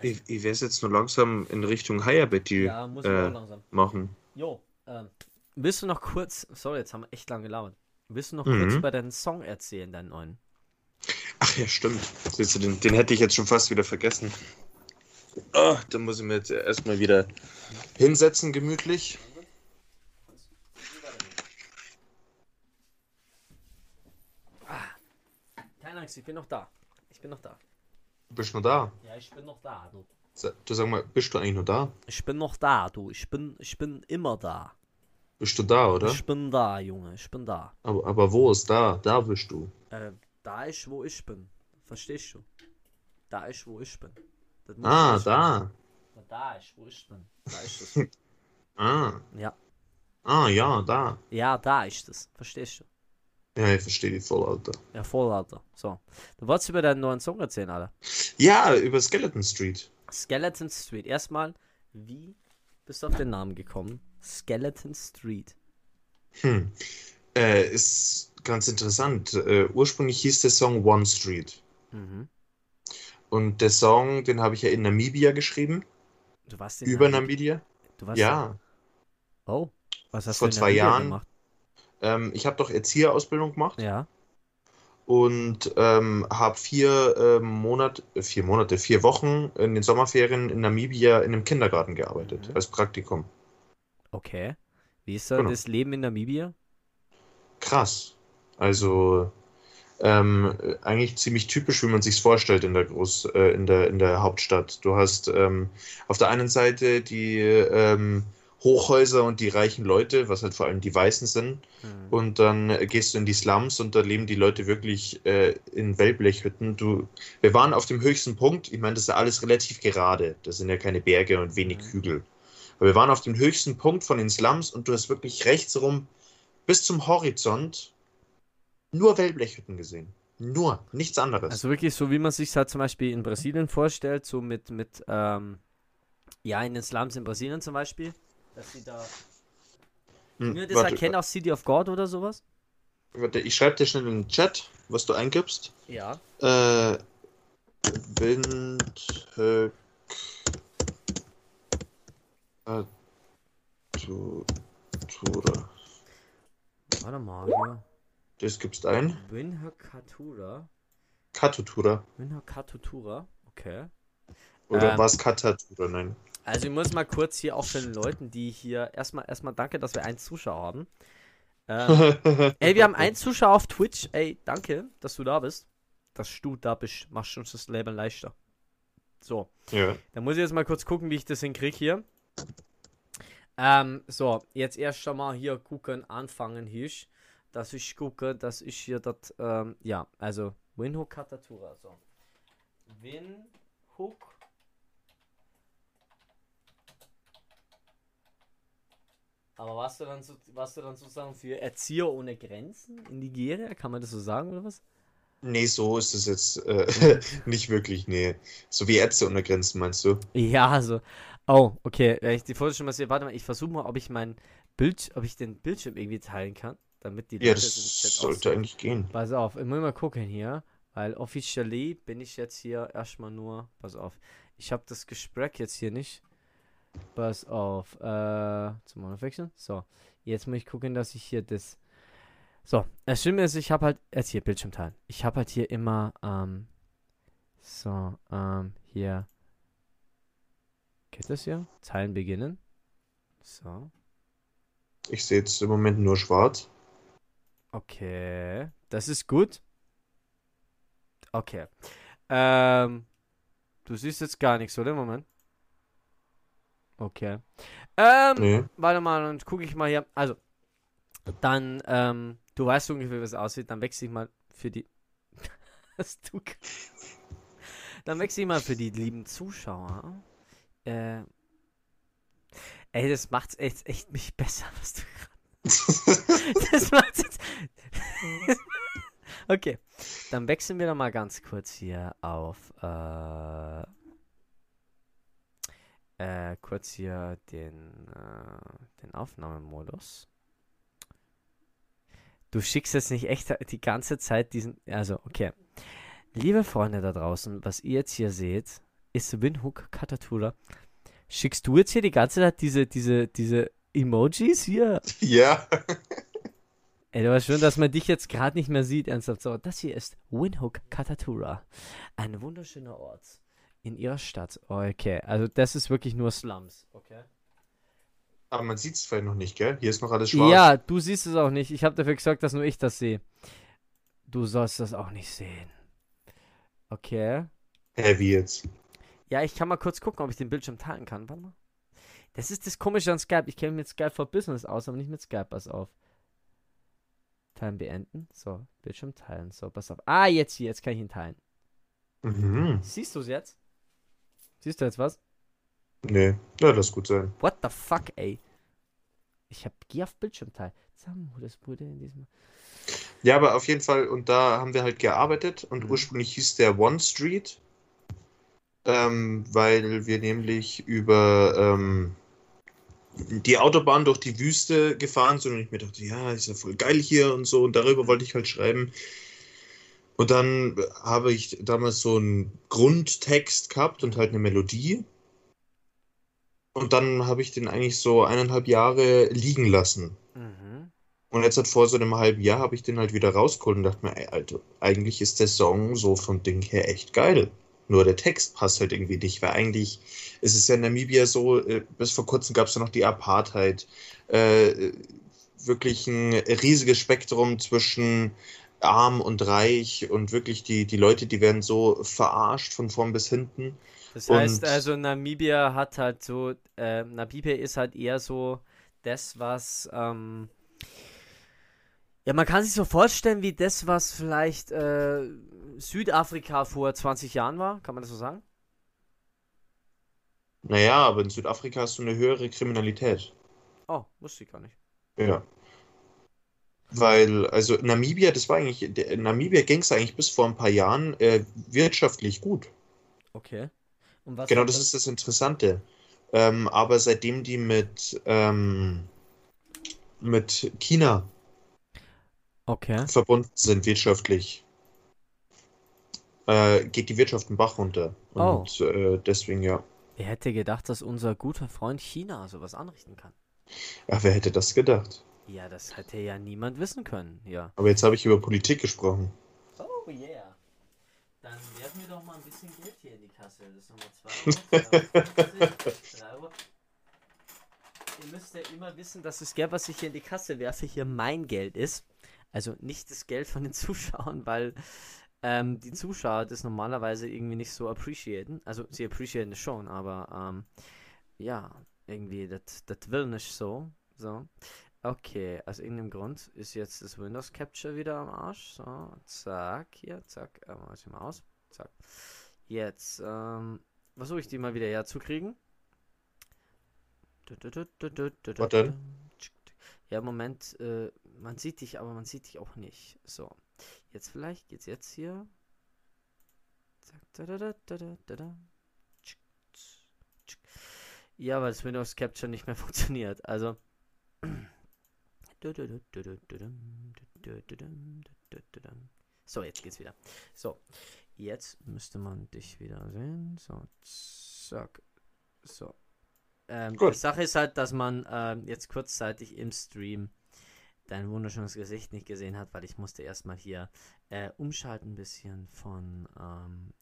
Ich, ich werde jetzt nur langsam in Richtung Higher Betty Ja, äh, machen. Jo, ähm, willst du noch kurz, sorry, jetzt haben wir echt lange gelauert. Willst du noch Mhm. kurz über deinen Song erzählen, deinen neuen? Ach ja, stimmt. Du, den, den hätte ich jetzt schon fast wieder vergessen. Ah, da muss ich mir jetzt erstmal wieder hinsetzen, gemütlich. Keine Angst, ich bin noch da. Ich bin noch da. Bist du noch da? Ja, ich bin noch da, du. Du sag mal, bist du eigentlich noch da? Ich bin noch da, du. Ich bin, ich bin immer da. Bist du da, oder? Ich bin da, Junge. Ich bin da. Aber, aber wo ist da? Da bist du. Äh, da ist, wo ich bin. Verstehst du? Da ist, wo ich bin. Ah, ich da. wissen. Da ist, wo ich bin. Da ist es. Ah. ja. Ah, ja, da. Ja, da ist es. Verstehst du? Ja, ich verstehe die voll, Alter. Ja, voll, Alter. So. Du wolltest über deinen neuen Song erzählen, Alter. Ja, über Skeleton Street. Skeleton Street. Erstmal, wie bist du auf den Namen gekommen? Skeleton Street. Hm. Äh, ist ganz interessant. Äh, ursprünglich hieß der Song One Street. Mhm. Und der Song, den habe ich ja in Namibia geschrieben. Du warst in Über Namibia? Namibia. Du warst Ja. Oh. Was hast Vor du in zwei Namibia Jahren. gemacht? Ähm, ich habe doch Erzieherausbildung gemacht Ja. Und ähm, habe vier Monate, äh, vier Monate, vier Wochen in den Sommerferien in Namibia in einem Kindergarten gearbeitet, Mhm. als Praktikum. Okay. Wie ist da Genau. das Leben in Namibia? Krass. Also ähm, äh, eigentlich ziemlich typisch, wie man sich's vorstellt in der Groß, äh, in der, in der Hauptstadt. Du hast ähm, auf der einen Seite die ähm, Hochhäuser und die reichen Leute, was halt vor allem die Weißen sind. Mhm. Und dann äh, gehst du in die Slums und da leben die Leute wirklich äh, in Wellblechhütten. Du, wir waren auf dem höchsten Punkt. Ich meine, das ist ja alles relativ gerade. Das sind ja keine Berge und wenig Mhm. Hügel. Aber wir waren auf dem höchsten Punkt von den Slums und du hast wirklich rechts rum bis zum Horizont nur Wellblechhütten gesehen. Nur, nichts anderes. Also wirklich so, wie man sich halt zum Beispiel in Brasilien vorstellt, so mit, mit ähm, ja, in den Slums in Brasilien zum Beispiel. Dass sie da. Hm, wir das warte, erkennen aus City of God oder sowas? warte, ich schreibe dir schnell in den Chat, was du eingibst. Ja. Äh, Windhoek. Tura. Warte mal, hier. Das gibst ein. Winhakatura. Katutura. Winhakatutura. Okay. Oder Ähm. was Katatura? Nein. Also ich muss mal kurz hier auch für den Leuten, die hier erstmal erstmal danke, dass wir einen Zuschauer haben. Ähm, ey, wir haben einen Zuschauer auf Twitch. Ey, danke, dass du da bist. Dass du da bist, machst uns das Leben leichter. So, ja. dann muss ich jetzt mal kurz gucken, wie ich das hinkriege hier. Ähm, so, jetzt erst einmal hier gucken, anfangen hier. Dass ich gucke, dass ich hier das, ähm, ja, also Winhook Katatura, so. Winhook Aber warst du dann, so, warst du dann sozusagen für Erzieher ohne Grenzen in Nigeria? Kann man das so sagen oder was? Nee, so ist es jetzt äh, nicht wirklich. Nee. So wie Ärzte ohne Grenzen, meinst du? Ja, also. Oh, okay. Ich die Fotos schon mal sehe, warte mal, ich versuche mal, ob ich mein Bild, ob ich den Bildschirm irgendwie teilen kann, damit die Ja, Leute das im Chat sollte aussehen. eigentlich gehen. Pass auf, ich muss mal gucken hier, weil officially bin ich jetzt hier erstmal nur, pass auf, ich habe das Gespräch jetzt hier nicht. Pass auf, äh, zum Monofiction. So, jetzt muss ich gucken, dass ich hier das. So, das Schlimme ist, ich habe halt, jetzt hier Bildschirm teilen. Ich habe halt hier immer, ähm, so, ähm, hier. Geht das hier? Teilen beginnen. So. Ich sehe jetzt im Moment nur schwarz. Okay, das ist gut. Okay. Ähm, du siehst jetzt gar nichts, oder? Moment. Okay. Ähm, Nee. warte mal, dann gucke ich mal hier. Also, dann, ähm, du weißt ungefähr, wie es aussieht. Dann wechsle ich mal für die. Was du. Dann wechsle ich mal für die lieben Zuschauer. Äh. Ey, das macht's echt, echt mich besser, was du das macht jetzt. okay, dann wechseln wir doch mal ganz kurz hier auf. Äh, äh, kurz hier den, äh, den Aufnahmemodus. Du schickst jetzt nicht echt die ganze Zeit diesen. Also, okay. Liebe Freunde da draußen, was ihr jetzt hier seht, ist Winhook Katatura. Schickst du jetzt hier die ganze Zeit diese, diese, diese Emojis hier? ja. Ey, du weißt schon, dass man dich jetzt gerade nicht mehr sieht, ernsthaft. So, das hier ist Windhoek Katatura. Ein wunderschöner Ort in ihrer Stadt. Okay, also das ist wirklich nur Slums. Okay. Aber man sieht es vielleicht noch nicht, gell? Hier ist noch alles schwarz. Ja, du siehst es auch nicht. Ich habe dafür gesagt, dass nur ich das sehe. Du sollst das auch nicht sehen. Okay. Hä, wie jetzt? Ja, ich kann mal kurz gucken, ob ich den Bildschirm teilen kann. Warte mal. Das ist das Komische an Skype. Ich kenne mich mit Skype for Business aus, aber nicht mit Skype. Pass auf. Teilen beenden. So, Bildschirm teilen. So, pass auf. Ah, jetzt hier. Jetzt kann ich ihn teilen. Mhm. Siehst du es jetzt? Siehst du jetzt was? Nee. Ja, das gut sein. What the fuck, ey? Ich hab, geh auf Bildschirm teilen. Samu, das wurde in diesem. Ja, aber auf jeden Fall, und da haben wir halt gearbeitet und Mhm. ursprünglich hieß der One Street, ähm, weil wir nämlich über ähm, die Autobahn durch die Wüste gefahren sind und ich mir dachte, ja, ist ja voll geil hier und so und darüber wollte ich halt schreiben. Und dann habe ich damals so einen Grundtext gehabt und halt eine Melodie. Und dann habe ich den eigentlich so eineinhalb Jahre liegen lassen. Mhm. Und jetzt hat vor so einem halben Jahr habe ich den halt wieder rausgeholt und dachte mir, ey, Alter, eigentlich ist der Song so vom Ding her echt geil. Nur der Text passt halt irgendwie nicht, weil eigentlich ist es ja in Namibia so, äh, bis vor kurzem gab es ja noch die Apartheid. Äh, wirklich ein riesiges Spektrum zwischen arm und reich und wirklich die, die Leute, die werden so verarscht von vorn bis hinten. Das heißt Und- also, Namibia hat halt so, äh, Namibia ist halt eher so das, was, ähm, ja, man kann sich so vorstellen, wie das, was vielleicht äh, Südafrika vor 20 Jahren war, kann man das so sagen? Naja, aber in Südafrika hast du eine höhere Kriminalität. Oh, wusste ich gar nicht. Ja. Weil, also Namibia, das war eigentlich, der, Namibia ging es eigentlich bis vor ein paar Jahren äh, wirtschaftlich gut. Okay. Genau, hat das ist das Interessante. Ähm, aber seitdem die mit, ähm, mit China Okay. verbunden sind wirtschaftlich, äh, geht die Wirtschaft den Bach runter. Oh. Und äh, deswegen, ja. Wer hätte gedacht, dass unser guter Freund China sowas anrichten kann? Ja, wer hätte das gedacht? Ja, das hätte ja niemand wissen können, ja. Aber jetzt habe ich über Politik gesprochen. Oh yeah. Dann werfen wir doch mal ein bisschen Geld hier in die Kasse. Das ist nochmal 2 Euro, 2,50 Euro, 3 Euro. Ihr müsst ja immer wissen, dass das Geld, was ich hier in die Kasse werfe, hier mein Geld ist. Also nicht das Geld von den Zuschauern, weil ähm, die Zuschauer das normalerweise irgendwie nicht so appreciaten. Also sie appreciaten es schon, aber ähm, ja, irgendwie, das das will nicht so. So. Okay, aus irgendeinem Grund ist jetzt das Windows Capture wieder am Arsch. So, zack, hier, zack, äh, mach ich mal aus. Zack. Jetzt, ähm, versuche ich die mal wieder herzukriegen. Denn? Ja, Moment, äh, man sieht dich, aber man sieht dich auch nicht. So, jetzt vielleicht geht's jetzt hier. Zack, da, da, da. Ja, weil das Windows Capture nicht mehr funktioniert. Also. So, jetzt geht's wieder. So, jetzt müsste man dich wieder sehen. So, zack. So. Ähm, Gut. die Sache ist halt, dass man ähm, jetzt kurzzeitig im Stream dein wunderschönes Gesicht nicht gesehen hat, weil ich musste erstmal hier äh, umschalten ein bisschen von ähm,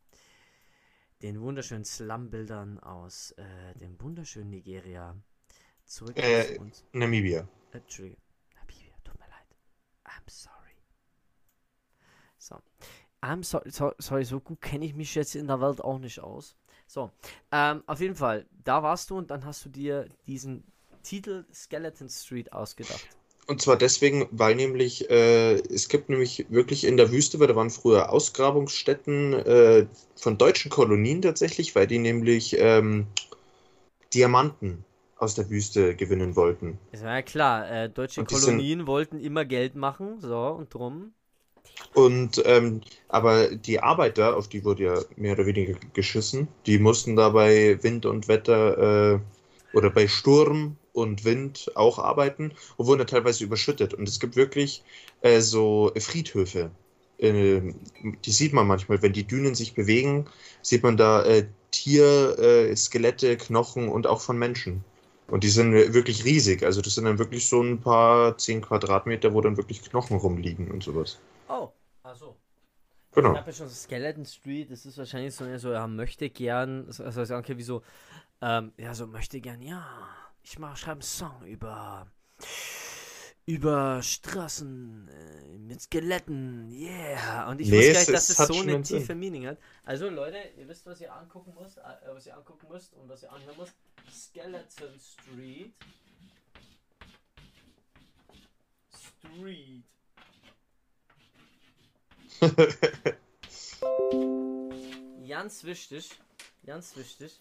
den wunderschönen Slum-Bildern aus äh, dem wunderschönen Nigeria zurück Äh, zu uns. Namibia. Äh, Entschuldige. Namibia, tut mir leid. I'm sorry. So. I'm so, so, sorry, so gut kenne ich mich jetzt in der Welt auch nicht aus. So. Ähm, auf jeden Fall, da warst du und dann hast du dir diesen Titel Skeleton Street ausgedacht. Und zwar deswegen, weil nämlich, äh, es gibt nämlich wirklich in der Wüste, weil da waren früher Ausgrabungsstätten äh, von deutschen Kolonien tatsächlich, weil die nämlich ähm, Diamanten aus der Wüste gewinnen wollten. War ja klar, äh, deutsche Und die sind- Kolonien wollten immer Geld machen, so, und drum. Und ähm, aber die Arbeiter, auf die wurde ja mehr oder weniger geschissen, die mussten da bei Wind und Wetter äh, oder bei Sturm und Wind auch arbeiten und wurden da teilweise überschüttet. Und es gibt wirklich äh, so Friedhöfe. Äh, die sieht man manchmal, wenn die Dünen sich bewegen, sieht man da äh, Tier, äh, Skelette, Knochen und auch von Menschen. Und die sind wirklich riesig. Also das sind dann wirklich so ein paar zehn Quadratmeter, wo dann wirklich Knochen rumliegen und sowas. Oh. Ich Genau. habe ja schon so Skeleton Street, das ist wahrscheinlich so, so ja, möchte gern, so- also sagen, okay, wie so, ähm, ja, so möchte gern, ja, ich mach, schreibe einen Song über, über Straßen äh, mit Skeletten, yeah. Und ich Nee, wusste gar nicht, dass es hat so eine einen Sinn. tiefe Meaning hat. Also Leute, ihr wisst, was ihr angucken müsst, äh, was ihr angucken müsst und was ihr anhören müsst. Skeleton Street. Street. Ganz wichtig. Ganz wichtig.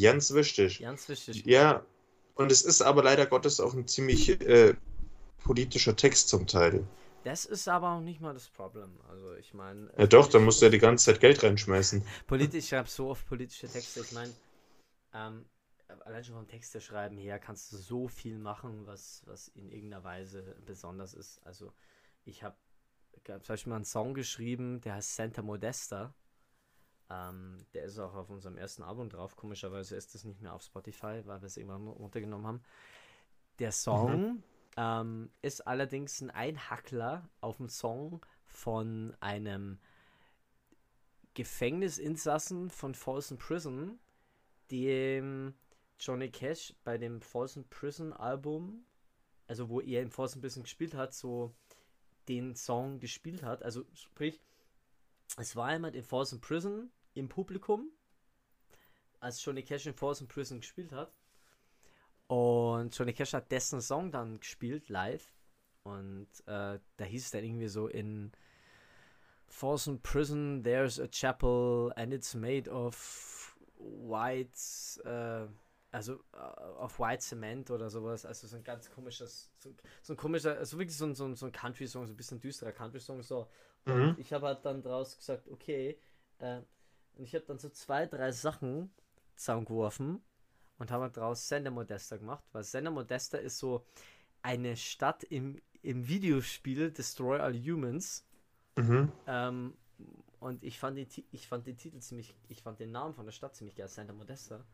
Ganz wichtig. Ganz wichtig. Ja, und es ist aber leider Gottes auch ein ziemlich äh, politischer Text zum Teil. Das ist aber auch nicht mal das Problem. Also ich meine. Ja doch, da musst du ja die ganze Zeit Geld reinschmeißen. Politisch, ich schreibe so oft politische Texte. Ich meine, ähm, allein schon vom Texte schreiben her kannst du so viel machen, was, was in irgendeiner Weise besonders ist. Also ich habe zum Beispiel mal einen Song geschrieben, der heißt Santa Modesta. Ähm, der ist auch auf unserem ersten Album drauf. Komischerweise ist das nicht mehr auf Spotify, weil wir es irgendwann runtergenommen haben. Der Song ähm, ist allerdings ein Einhackler auf dem Song von einem Gefängnisinsassen von Folsom Prison, dem Johnny Cash bei dem Folsom Prison Album, also wo er im Folsom Prison gespielt hat, so den Song gespielt hat. Also sprich, es war jemand in Folsom Prison im Publikum, als Johnny Cash in Folsom Prison gespielt hat. Und Johnny Cash hat dessen Song dann gespielt live. Und äh, da hieß es dann irgendwie so in Folsom Prison, there's a chapel and it's made of white, äh, also äh, auf white cement oder sowas. Also so ein ganz komisches, so, so ein komischer, also wirklich so ein, so ein, so ein Country-Song, so ein bisschen düsterer Country-Song. So. Und Mhm. ich habe halt dann draus gesagt, okay, äh, und ich habe dann so zwei, drei Sachen zusammengeworfen und habe halt draus Sender Modesta gemacht, weil Sender Modesta ist so eine Stadt im, im Videospiel Destroy All Humans. Mhm. Ähm, und ich fand, den, Ti- ich fand den Titel ziemlich, ich fand den Namen von der Stadt ziemlich geil, Santa Modesta.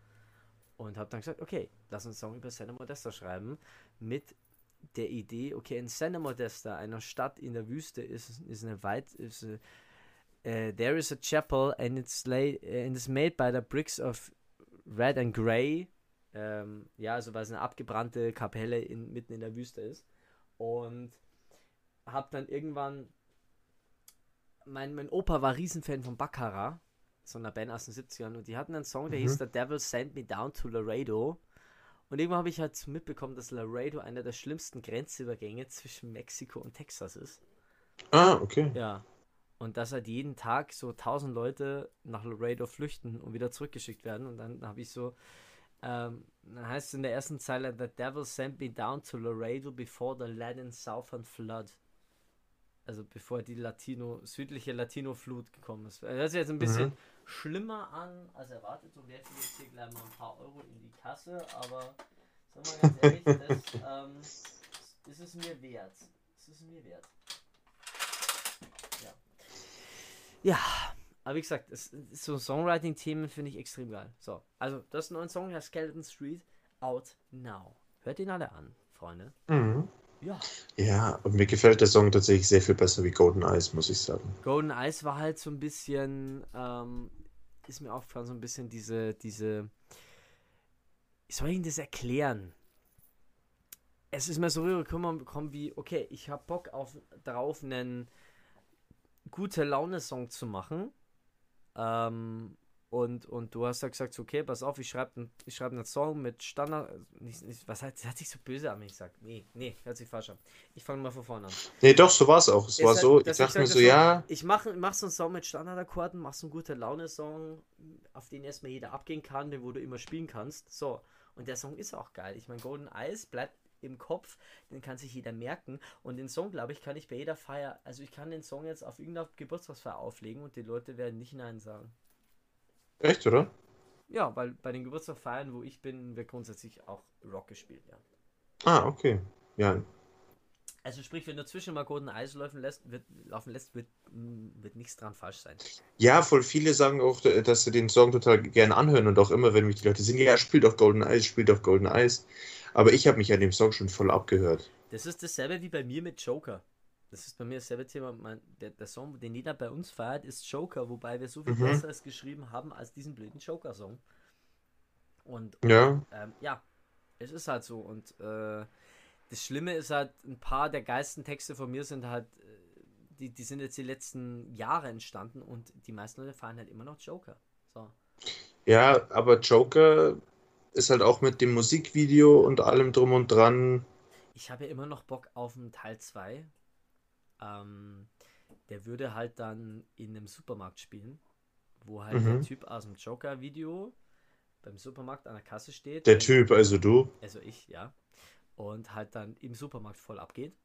Und habe dann gesagt, okay, lass uns einen Song über Santa Modesta schreiben. Mit der Idee, okay, in Santa Modesta, einer Stadt in der Wüste, ist, ist eine weit, ist äh, there is a chapel and it's, lay, and it's made by the bricks of red and gray. Ähm, ja, also weil es eine abgebrannte Kapelle in, mitten in der Wüste ist. Und habe dann irgendwann mein, mein Opa war Riesenfan von Baccarat, so einer Band aus den 70ern, und die hatten einen Song, der Mhm. hieß The Devil Sent Me Down to Laredo. Und irgendwann habe ich halt mitbekommen, dass Laredo einer der schlimmsten Grenzübergänge zwischen Mexiko und Texas ist. Ah, okay. Ja. Und dass halt jeden Tag so 1000 Leute nach Laredo flüchten und wieder zurückgeschickt werden. Und dann habe ich so, ähm, dann heißt es in der ersten Zeile, The Devil sent me down to Laredo before the Latin Southern Flood. Also bevor die Latino, südliche Latino-Flut gekommen ist. Das ist jetzt ein bisschen schlimmer an als erwartet und werfe jetzt hier gleich mal ein paar Euro in die Kasse, aber sagen wir ganz ehrlich, das ähm, ist es mir wert. Es ist mir wert. Ja. Ja, aber wie gesagt, es, so Songwriting-Themen finde ich extrem geil. So, also das ist ein neuer Song, der Skeleton Street, out now. Hört ihn alle an, Freunde. Mhm. Ja. Ja, und mir gefällt der Song tatsächlich sehr viel besser wie Golden Eyes, muss ich sagen. Golden Eyes war halt so ein bisschen, ähm, ist mir aufgefallen, so ein bisschen diese, diese, wie soll ich Ihnen das erklären? Es ist mir so rübergekommen wie, okay, ich habe Bock auf, darauf, einen gute Laune-Song zu machen. Ähm, und, und du hast ja gesagt, okay, pass auf, ich schreibe ich schreib einen Song mit Standard. Nicht, nicht, was hat, hat sich so böse an mich gesagt. Nee, nee, hört sich falsch an. Ich fange mal von vorne an. Nee, doch, so war es auch. Es war halt, so, ich dachte mir sage, so, ja, Ich mache mach so einen Song mit Standardakkorden, mach so einen gute Laune-Song, auf den erstmal jeder abgehen kann, den wo du immer spielen kannst. So. Und der Song ist auch geil. Ich meine, Golden Eyes bleibt im Kopf, den kann sich jeder merken. Und den Song, glaube ich, kann ich bei jeder Feier, also ich kann den Song jetzt auf irgendeiner Geburtstagsfeier auflegen und die Leute werden nicht Nein sagen. Echt, oder? Ja, weil bei den Geburtstagsfeiern, wo ich bin, wird grundsätzlich auch Rock gespielt, ja. Ah, okay. Ja, Also sprich, wenn du zwischen mal Golden Eyes laufen lässt, wird, laufen lässt, wird, mm, wird nichts dran falsch sein. Ja, voll viele sagen auch, dass sie den Song total gerne anhören und auch immer, wenn mich die Leute singen, ja, spielt auf Golden Eyes, spielt auf Golden Eyes. Aber ich habe mich an dem Song schon voll abgehört. Das ist dasselbe wie bei mir mit Joker. Das ist bei mir dasselbe Thema. Mein, der, der Song, den jeder bei uns feiert, ist Joker, wobei wir so viel Mhm. Besseres geschrieben haben als diesen blöden Joker-Song. Und Ja, ähm, ja, es ist halt so. Und äh, das Schlimme ist halt, ein paar der geilsten Texte von mir sind halt, äh, die, die sind jetzt die letzten Jahre entstanden und die meisten Leute feiern halt immer noch Joker. So. ja, aber Joker ist halt auch mit dem Musikvideo und allem drum und dran. Ich habe ja immer noch Bock auf einen Teil 2. Ähm, der würde halt dann in einem Supermarkt spielen, wo halt der Mhm. Typ aus dem Joker-Video beim Supermarkt an der Kasse steht. Der Typ, also du. Also ich, ja. Und halt dann im Supermarkt voll abgeht.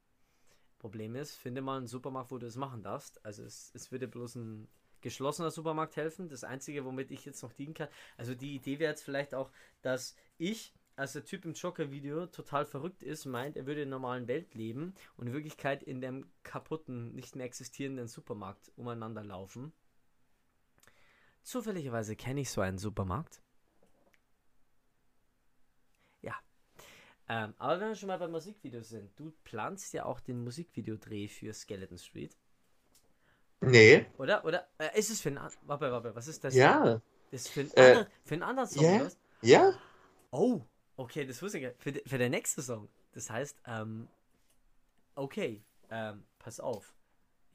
Problem ist, finde mal einen Supermarkt, wo du das machen darfst. Also es, es würde bloß ein geschlossener Supermarkt helfen. Das Einzige, womit ich jetzt noch dienen kann. Also die Idee wäre jetzt vielleicht auch, dass ich als der Typ im Joker-Video total verrückt ist, meint, er würde in der normalen Welt leben und in Wirklichkeit in dem kaputten, nicht mehr existierenden Supermarkt umeinander laufen. Zufälligerweise kenne ich so einen Supermarkt. Ja. Ähm, aber wenn wir schon mal bei Musikvideos sind, du planst ja auch den Musikvideodreh für Skeleton Street, Nee. oder? Oder äh, ist es für einen an- Warte, warte, was ist das? Ja. Ist für, einen Äh, anderen, für einen anderen Song, ja. was? Ja? Oh, okay, das wusste ich gar für, für den nächsten Song. Das heißt, ähm, okay, ähm, pass auf.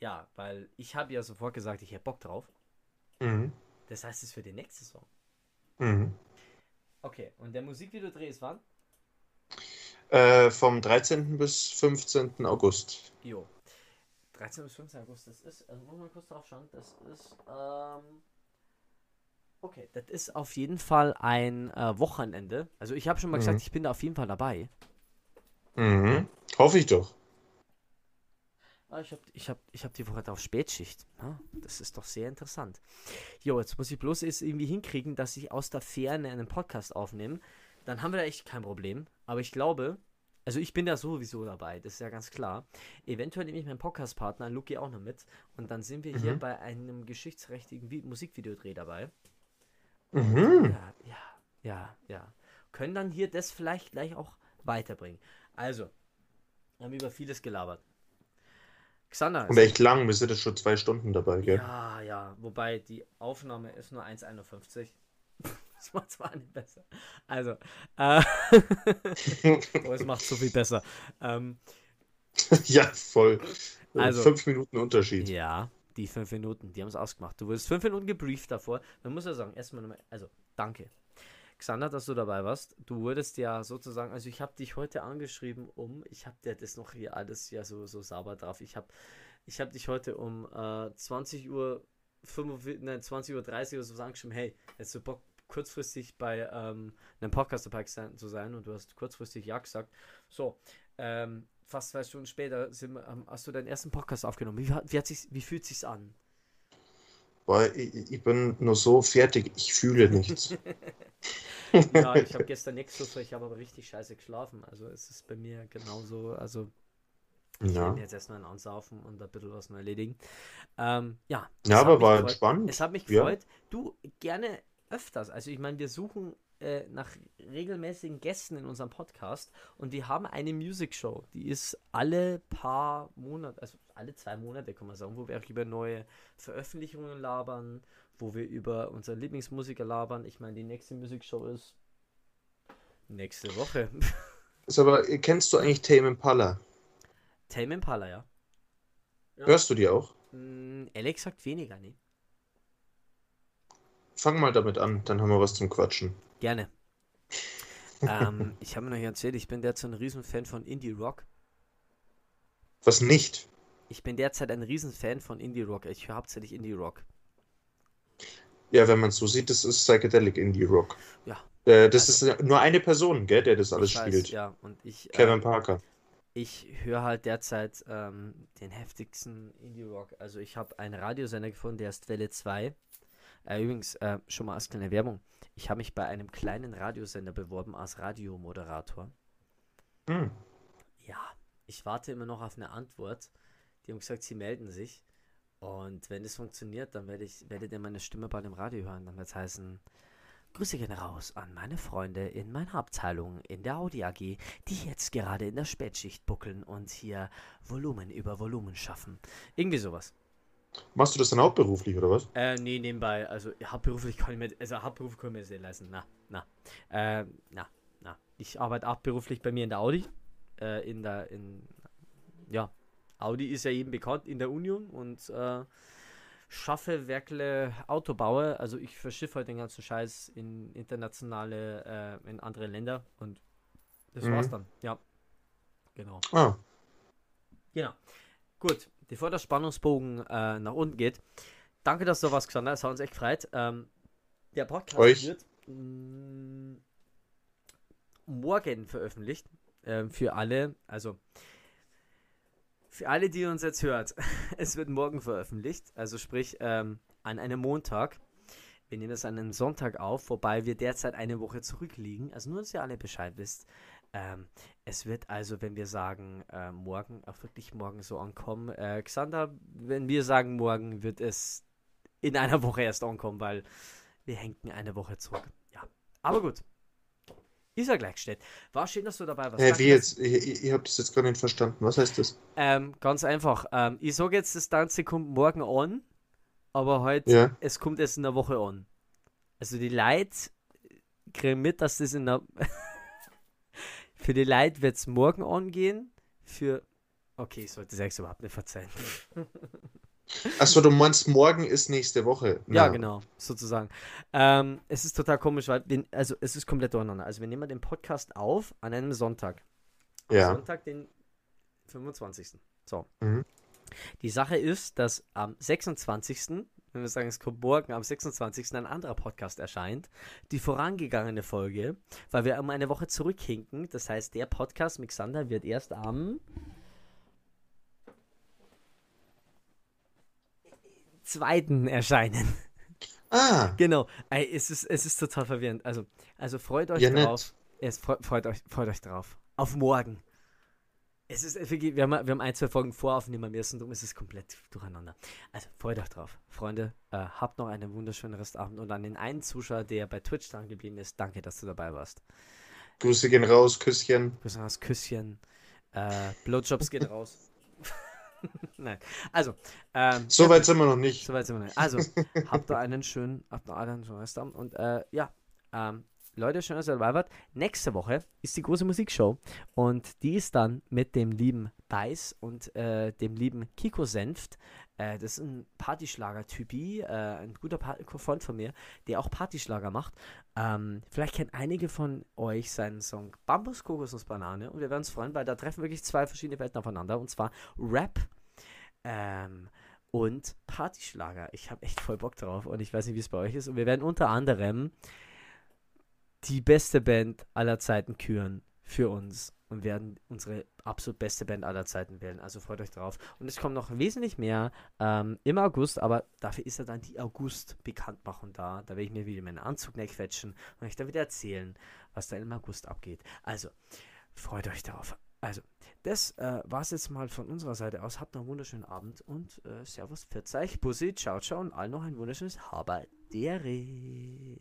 Ja, weil ich habe ja sofort gesagt, ich hätte Bock drauf. Mhm. Das heißt, es ist für den nächsten Song. Mhm. Okay, und der Musikvideodreh ist wann? Äh, vom 13. bis 15. August. Jo. 13 bis 15 August, das ist, also muss man kurz drauf schauen, das ist, ähm, okay, das ist auf jeden Fall ein äh, Wochenende. Also ich habe schon mal gesagt, Mhm. ich bin da auf jeden Fall dabei. Mhm. Hoffe ich doch. Ah, ich habe ich hab, ich hab die Woche auf Spätschicht. Ja, das ist doch sehr interessant. Jo, jetzt muss ich bloß jetzt irgendwie hinkriegen, dass ich aus der Ferne einen Podcast aufnehme. Dann haben wir da echt kein Problem. Aber ich glaube, also ich bin da sowieso dabei, das ist ja ganz klar. Eventuell nehme ich meinen Podcast-Partner Luki auch noch mit. Und dann sind wir hier Mhm. bei einem geschichtsträchtigen Vi- Musikvideodreh dabei. Mhm. Ja, ja, ja, ja. Können dann hier das vielleicht gleich auch weiterbringen. Also, wir haben über vieles gelabert. Xander, Und echt lang, wir sind jetzt schon zwei Stunden dabei, gell? ja, ja, wobei die Aufnahme ist nur 1,51. Das macht zwar nicht besser. Also, äh, oh, es macht so viel besser. Ähm, Ja, voll. Also- Fünf Minuten Unterschied. ja, die fünf Minuten, die haben es ausgemacht. Du wurdest fünf Minuten gebrieft davor. Man muss ja sagen, erstmal nochmal, also, danke. Xander, dass du dabei warst. Du wurdest ja sozusagen, also ich habe dich heute angeschrieben um, ich habe dir das noch hier alles ja so, so sauber drauf. Ich habe ich hab dich heute um äh, 20 Uhr 45, nein, 20 Uhr 30 oder so angeschrieben, hey, hättest du Bock kurzfristig bei ähm, einem Podcast dabei zu sein und du hast kurzfristig ja gesagt. So, ähm, fast zwei Stunden später sind, ähm, hast du deinen ersten Podcast aufgenommen. Wie, hat- wie, hat sich's, wie fühlt sich's an? Boah, ich, ich bin nur so fertig, ich fühle nichts. Ja, ich habe gestern nichts so, ich habe aber richtig scheiße geschlafen. Also es ist bei mir genauso, also ich Ja. jetzt erst noch einen ansaufen und ein bisschen was erledigen. Ähm, ja. Ja, aber war gefreut. entspannt. Es hat mich Ja. gefreut. Du, gerne öfters. Also ich meine, wir suchen äh, nach regelmäßigen Gästen in unserem Podcast und wir haben eine Music Show, die ist alle paar Monate, also alle zwei Monate kann man sagen, wo wir auch über neue Veröffentlichungen labern, wo wir über unsere Lieblingsmusiker labern. Ich meine, die nächste Music Show ist nächste Woche. Ist aber, kennst du eigentlich Tame Impala? Tame Impala, ja. Ja. Hörst du die auch? Mm, ehrlich gesagt weniger, ne? Fang mal damit an, dann haben wir was zum Quatschen. Gerne. ähm, ich habe mir noch erzählt, ich bin derzeit ein Riesenfan von Indie Rock. Was nicht? Ich bin derzeit ein Riesenfan von Indie Rock. Ich höre hauptsächlich Indie Rock. Ja, wenn man es so sieht, das ist Psychedelic Indie Rock. Ja. Äh, das Also- ist nur eine Person, gell, der das alles weiß, spielt. ja. Und ich, Kevin äh, Parker. ich höre halt derzeit ähm, den heftigsten Indie Rock. Also ich habe einen Radiosender gefunden, der ist Welle 2. Äh, übrigens, äh, schon mal als kleine Werbung. Ich habe mich bei einem kleinen Radiosender beworben als Radiomoderator. Hm. Ja, ich warte immer noch auf eine Antwort. Die haben gesagt, sie melden sich. Und wenn das funktioniert, dann werde ich, werdet ihr meine Stimme bei dem Radio hören. Dann wird es heißen, Grüße gehen raus an meine Freunde in meiner Abteilung in der Audi AG, die jetzt gerade in der Spätschicht buckeln und hier Volumen über Volumen schaffen. Irgendwie sowas. Machst du das dann hauptberuflich, oder was? Äh, nee, nebenbei, also hauptberuflich kann ich mir, also hauptberuflich kann ich mir das nicht leisten. Na, na. Äh, na, na. Ich arbeite hauptberuflich bei mir in der Audi. Äh, in der, in, ja, Audi ist ja eben bekannt in der Union und äh, schaffe Werkle Autobauer. Also ich verschiffe halt den ganzen Scheiß in internationale, äh, in andere Länder und das Mhm. war's dann. Ja. Genau. Ah, Genau. Gut, bevor der Spannungsbogen äh, nach unten geht, danke, dass du was gesagt hast. Es hat uns echt gefreut. Ähm, der Podcast Euch. wird mh, morgen veröffentlicht. Ähm, für alle, also für alle, die uns jetzt hört, es wird morgen veröffentlicht. Also sprich ähm, an einem Montag. Wir nehmen das an einem Sonntag auf, wobei wir derzeit eine Woche zurückliegen. Also nur, dass ihr alle Bescheid wisst. Ähm, es wird also, wenn wir sagen, äh, morgen, auch wirklich morgen so ankommen. Äh, Xander, wenn wir sagen morgen, wird es in einer Woche erst ankommen, weil wir hängen eine Woche zurück. Ja, aber gut. Ist ja gleichgestellt. War schön, dass du dabei warst. Danke, wie jetzt? Ich, ich, ich habe das jetzt gar nicht verstanden. Was heißt das? Ähm, ganz einfach. Ähm, ich sage jetzt, das Ganze kommt morgen an, aber heute, Ja. es kommt erst in der Woche an. Also die Leute kriegen mit, dass das in der. für die Leute wird es morgen angehen. Für. Okay, ich sollte es überhaupt nicht verzeihen. Achso, du meinst, morgen ist nächste Woche. Ja, Na, genau, sozusagen. Ähm, es ist total komisch, weil, wir, also es ist komplett durcheinander. Also wir nehmen den Podcast auf an einem Sonntag. Am Ja. Sonntag, den 25. So. Mhm. Die Sache ist, dass am 26., wenn wir sagen, es kommt morgen, am 26. ein anderer Podcast erscheint. Die vorangegangene Folge, weil wir um eine Woche zurückhinken. Das heißt, der Podcast mit Xander wird erst am 2. erscheinen. Ah, Genau. Es ist, es ist total verwirrend. Also, also freut euch Ja, nett. drauf. Es freut, freut, euch, freut euch drauf. Auf morgen. Es ist wir haben, wir haben ein, zwei Folgen voraufnehmen müssen, darum ist es komplett durcheinander. Also freut euch drauf. Freunde, äh, habt noch einen wunderschönen Restabend und an den einen Zuschauer, der bei Twitch dran geblieben ist, danke, dass du dabei warst. Grüße gehen raus, Küsschen. Besonders Küsschen, äh, Blowjobs gehen raus. Nein. Also, ähm, So weit sind wir noch nicht. Soweit sind wir nicht. Also, habt da einen schönen, habt noch einen schönen Restabend. Und äh, ja, ähm, Leute, schön, dass ihr dabei wart. Nächste Woche ist die große Musikshow. Und die ist dann mit dem lieben Beiß und äh, dem lieben Kiko Senft. Äh, das ist ein Partyschlager-Typi, äh, ein guter pa Freund von mir, der auch Partyschlager macht. Ähm, vielleicht kennen einige von euch seinen Song Bambus, Kokosnuss, Banane. Und wir werden uns freuen, weil da treffen wirklich zwei verschiedene Welten aufeinander. Und zwar Rap ähm, und Partyschlager. Ich habe echt voll Bock drauf und ich weiß nicht, wie es bei euch ist. Und wir werden unter anderem die beste Band aller Zeiten küren für uns und werden unsere absolut beste Band aller Zeiten wählen. Also freut euch drauf. Und es kommt noch wesentlich mehr ähm, im August, aber dafür ist ja dann die August-Bekanntmachung da. Da werde ich mir wieder meinen Anzug quetschen und euch dann wieder erzählen, was da im August abgeht. Also, freut euch drauf. Also, das äh, war es jetzt mal von unserer Seite aus. Habt noch einen wunderschönen Abend und äh, Servus, pfiat euch, Bussi, ciao, ciao und allen noch ein wunderschönes Haberdere.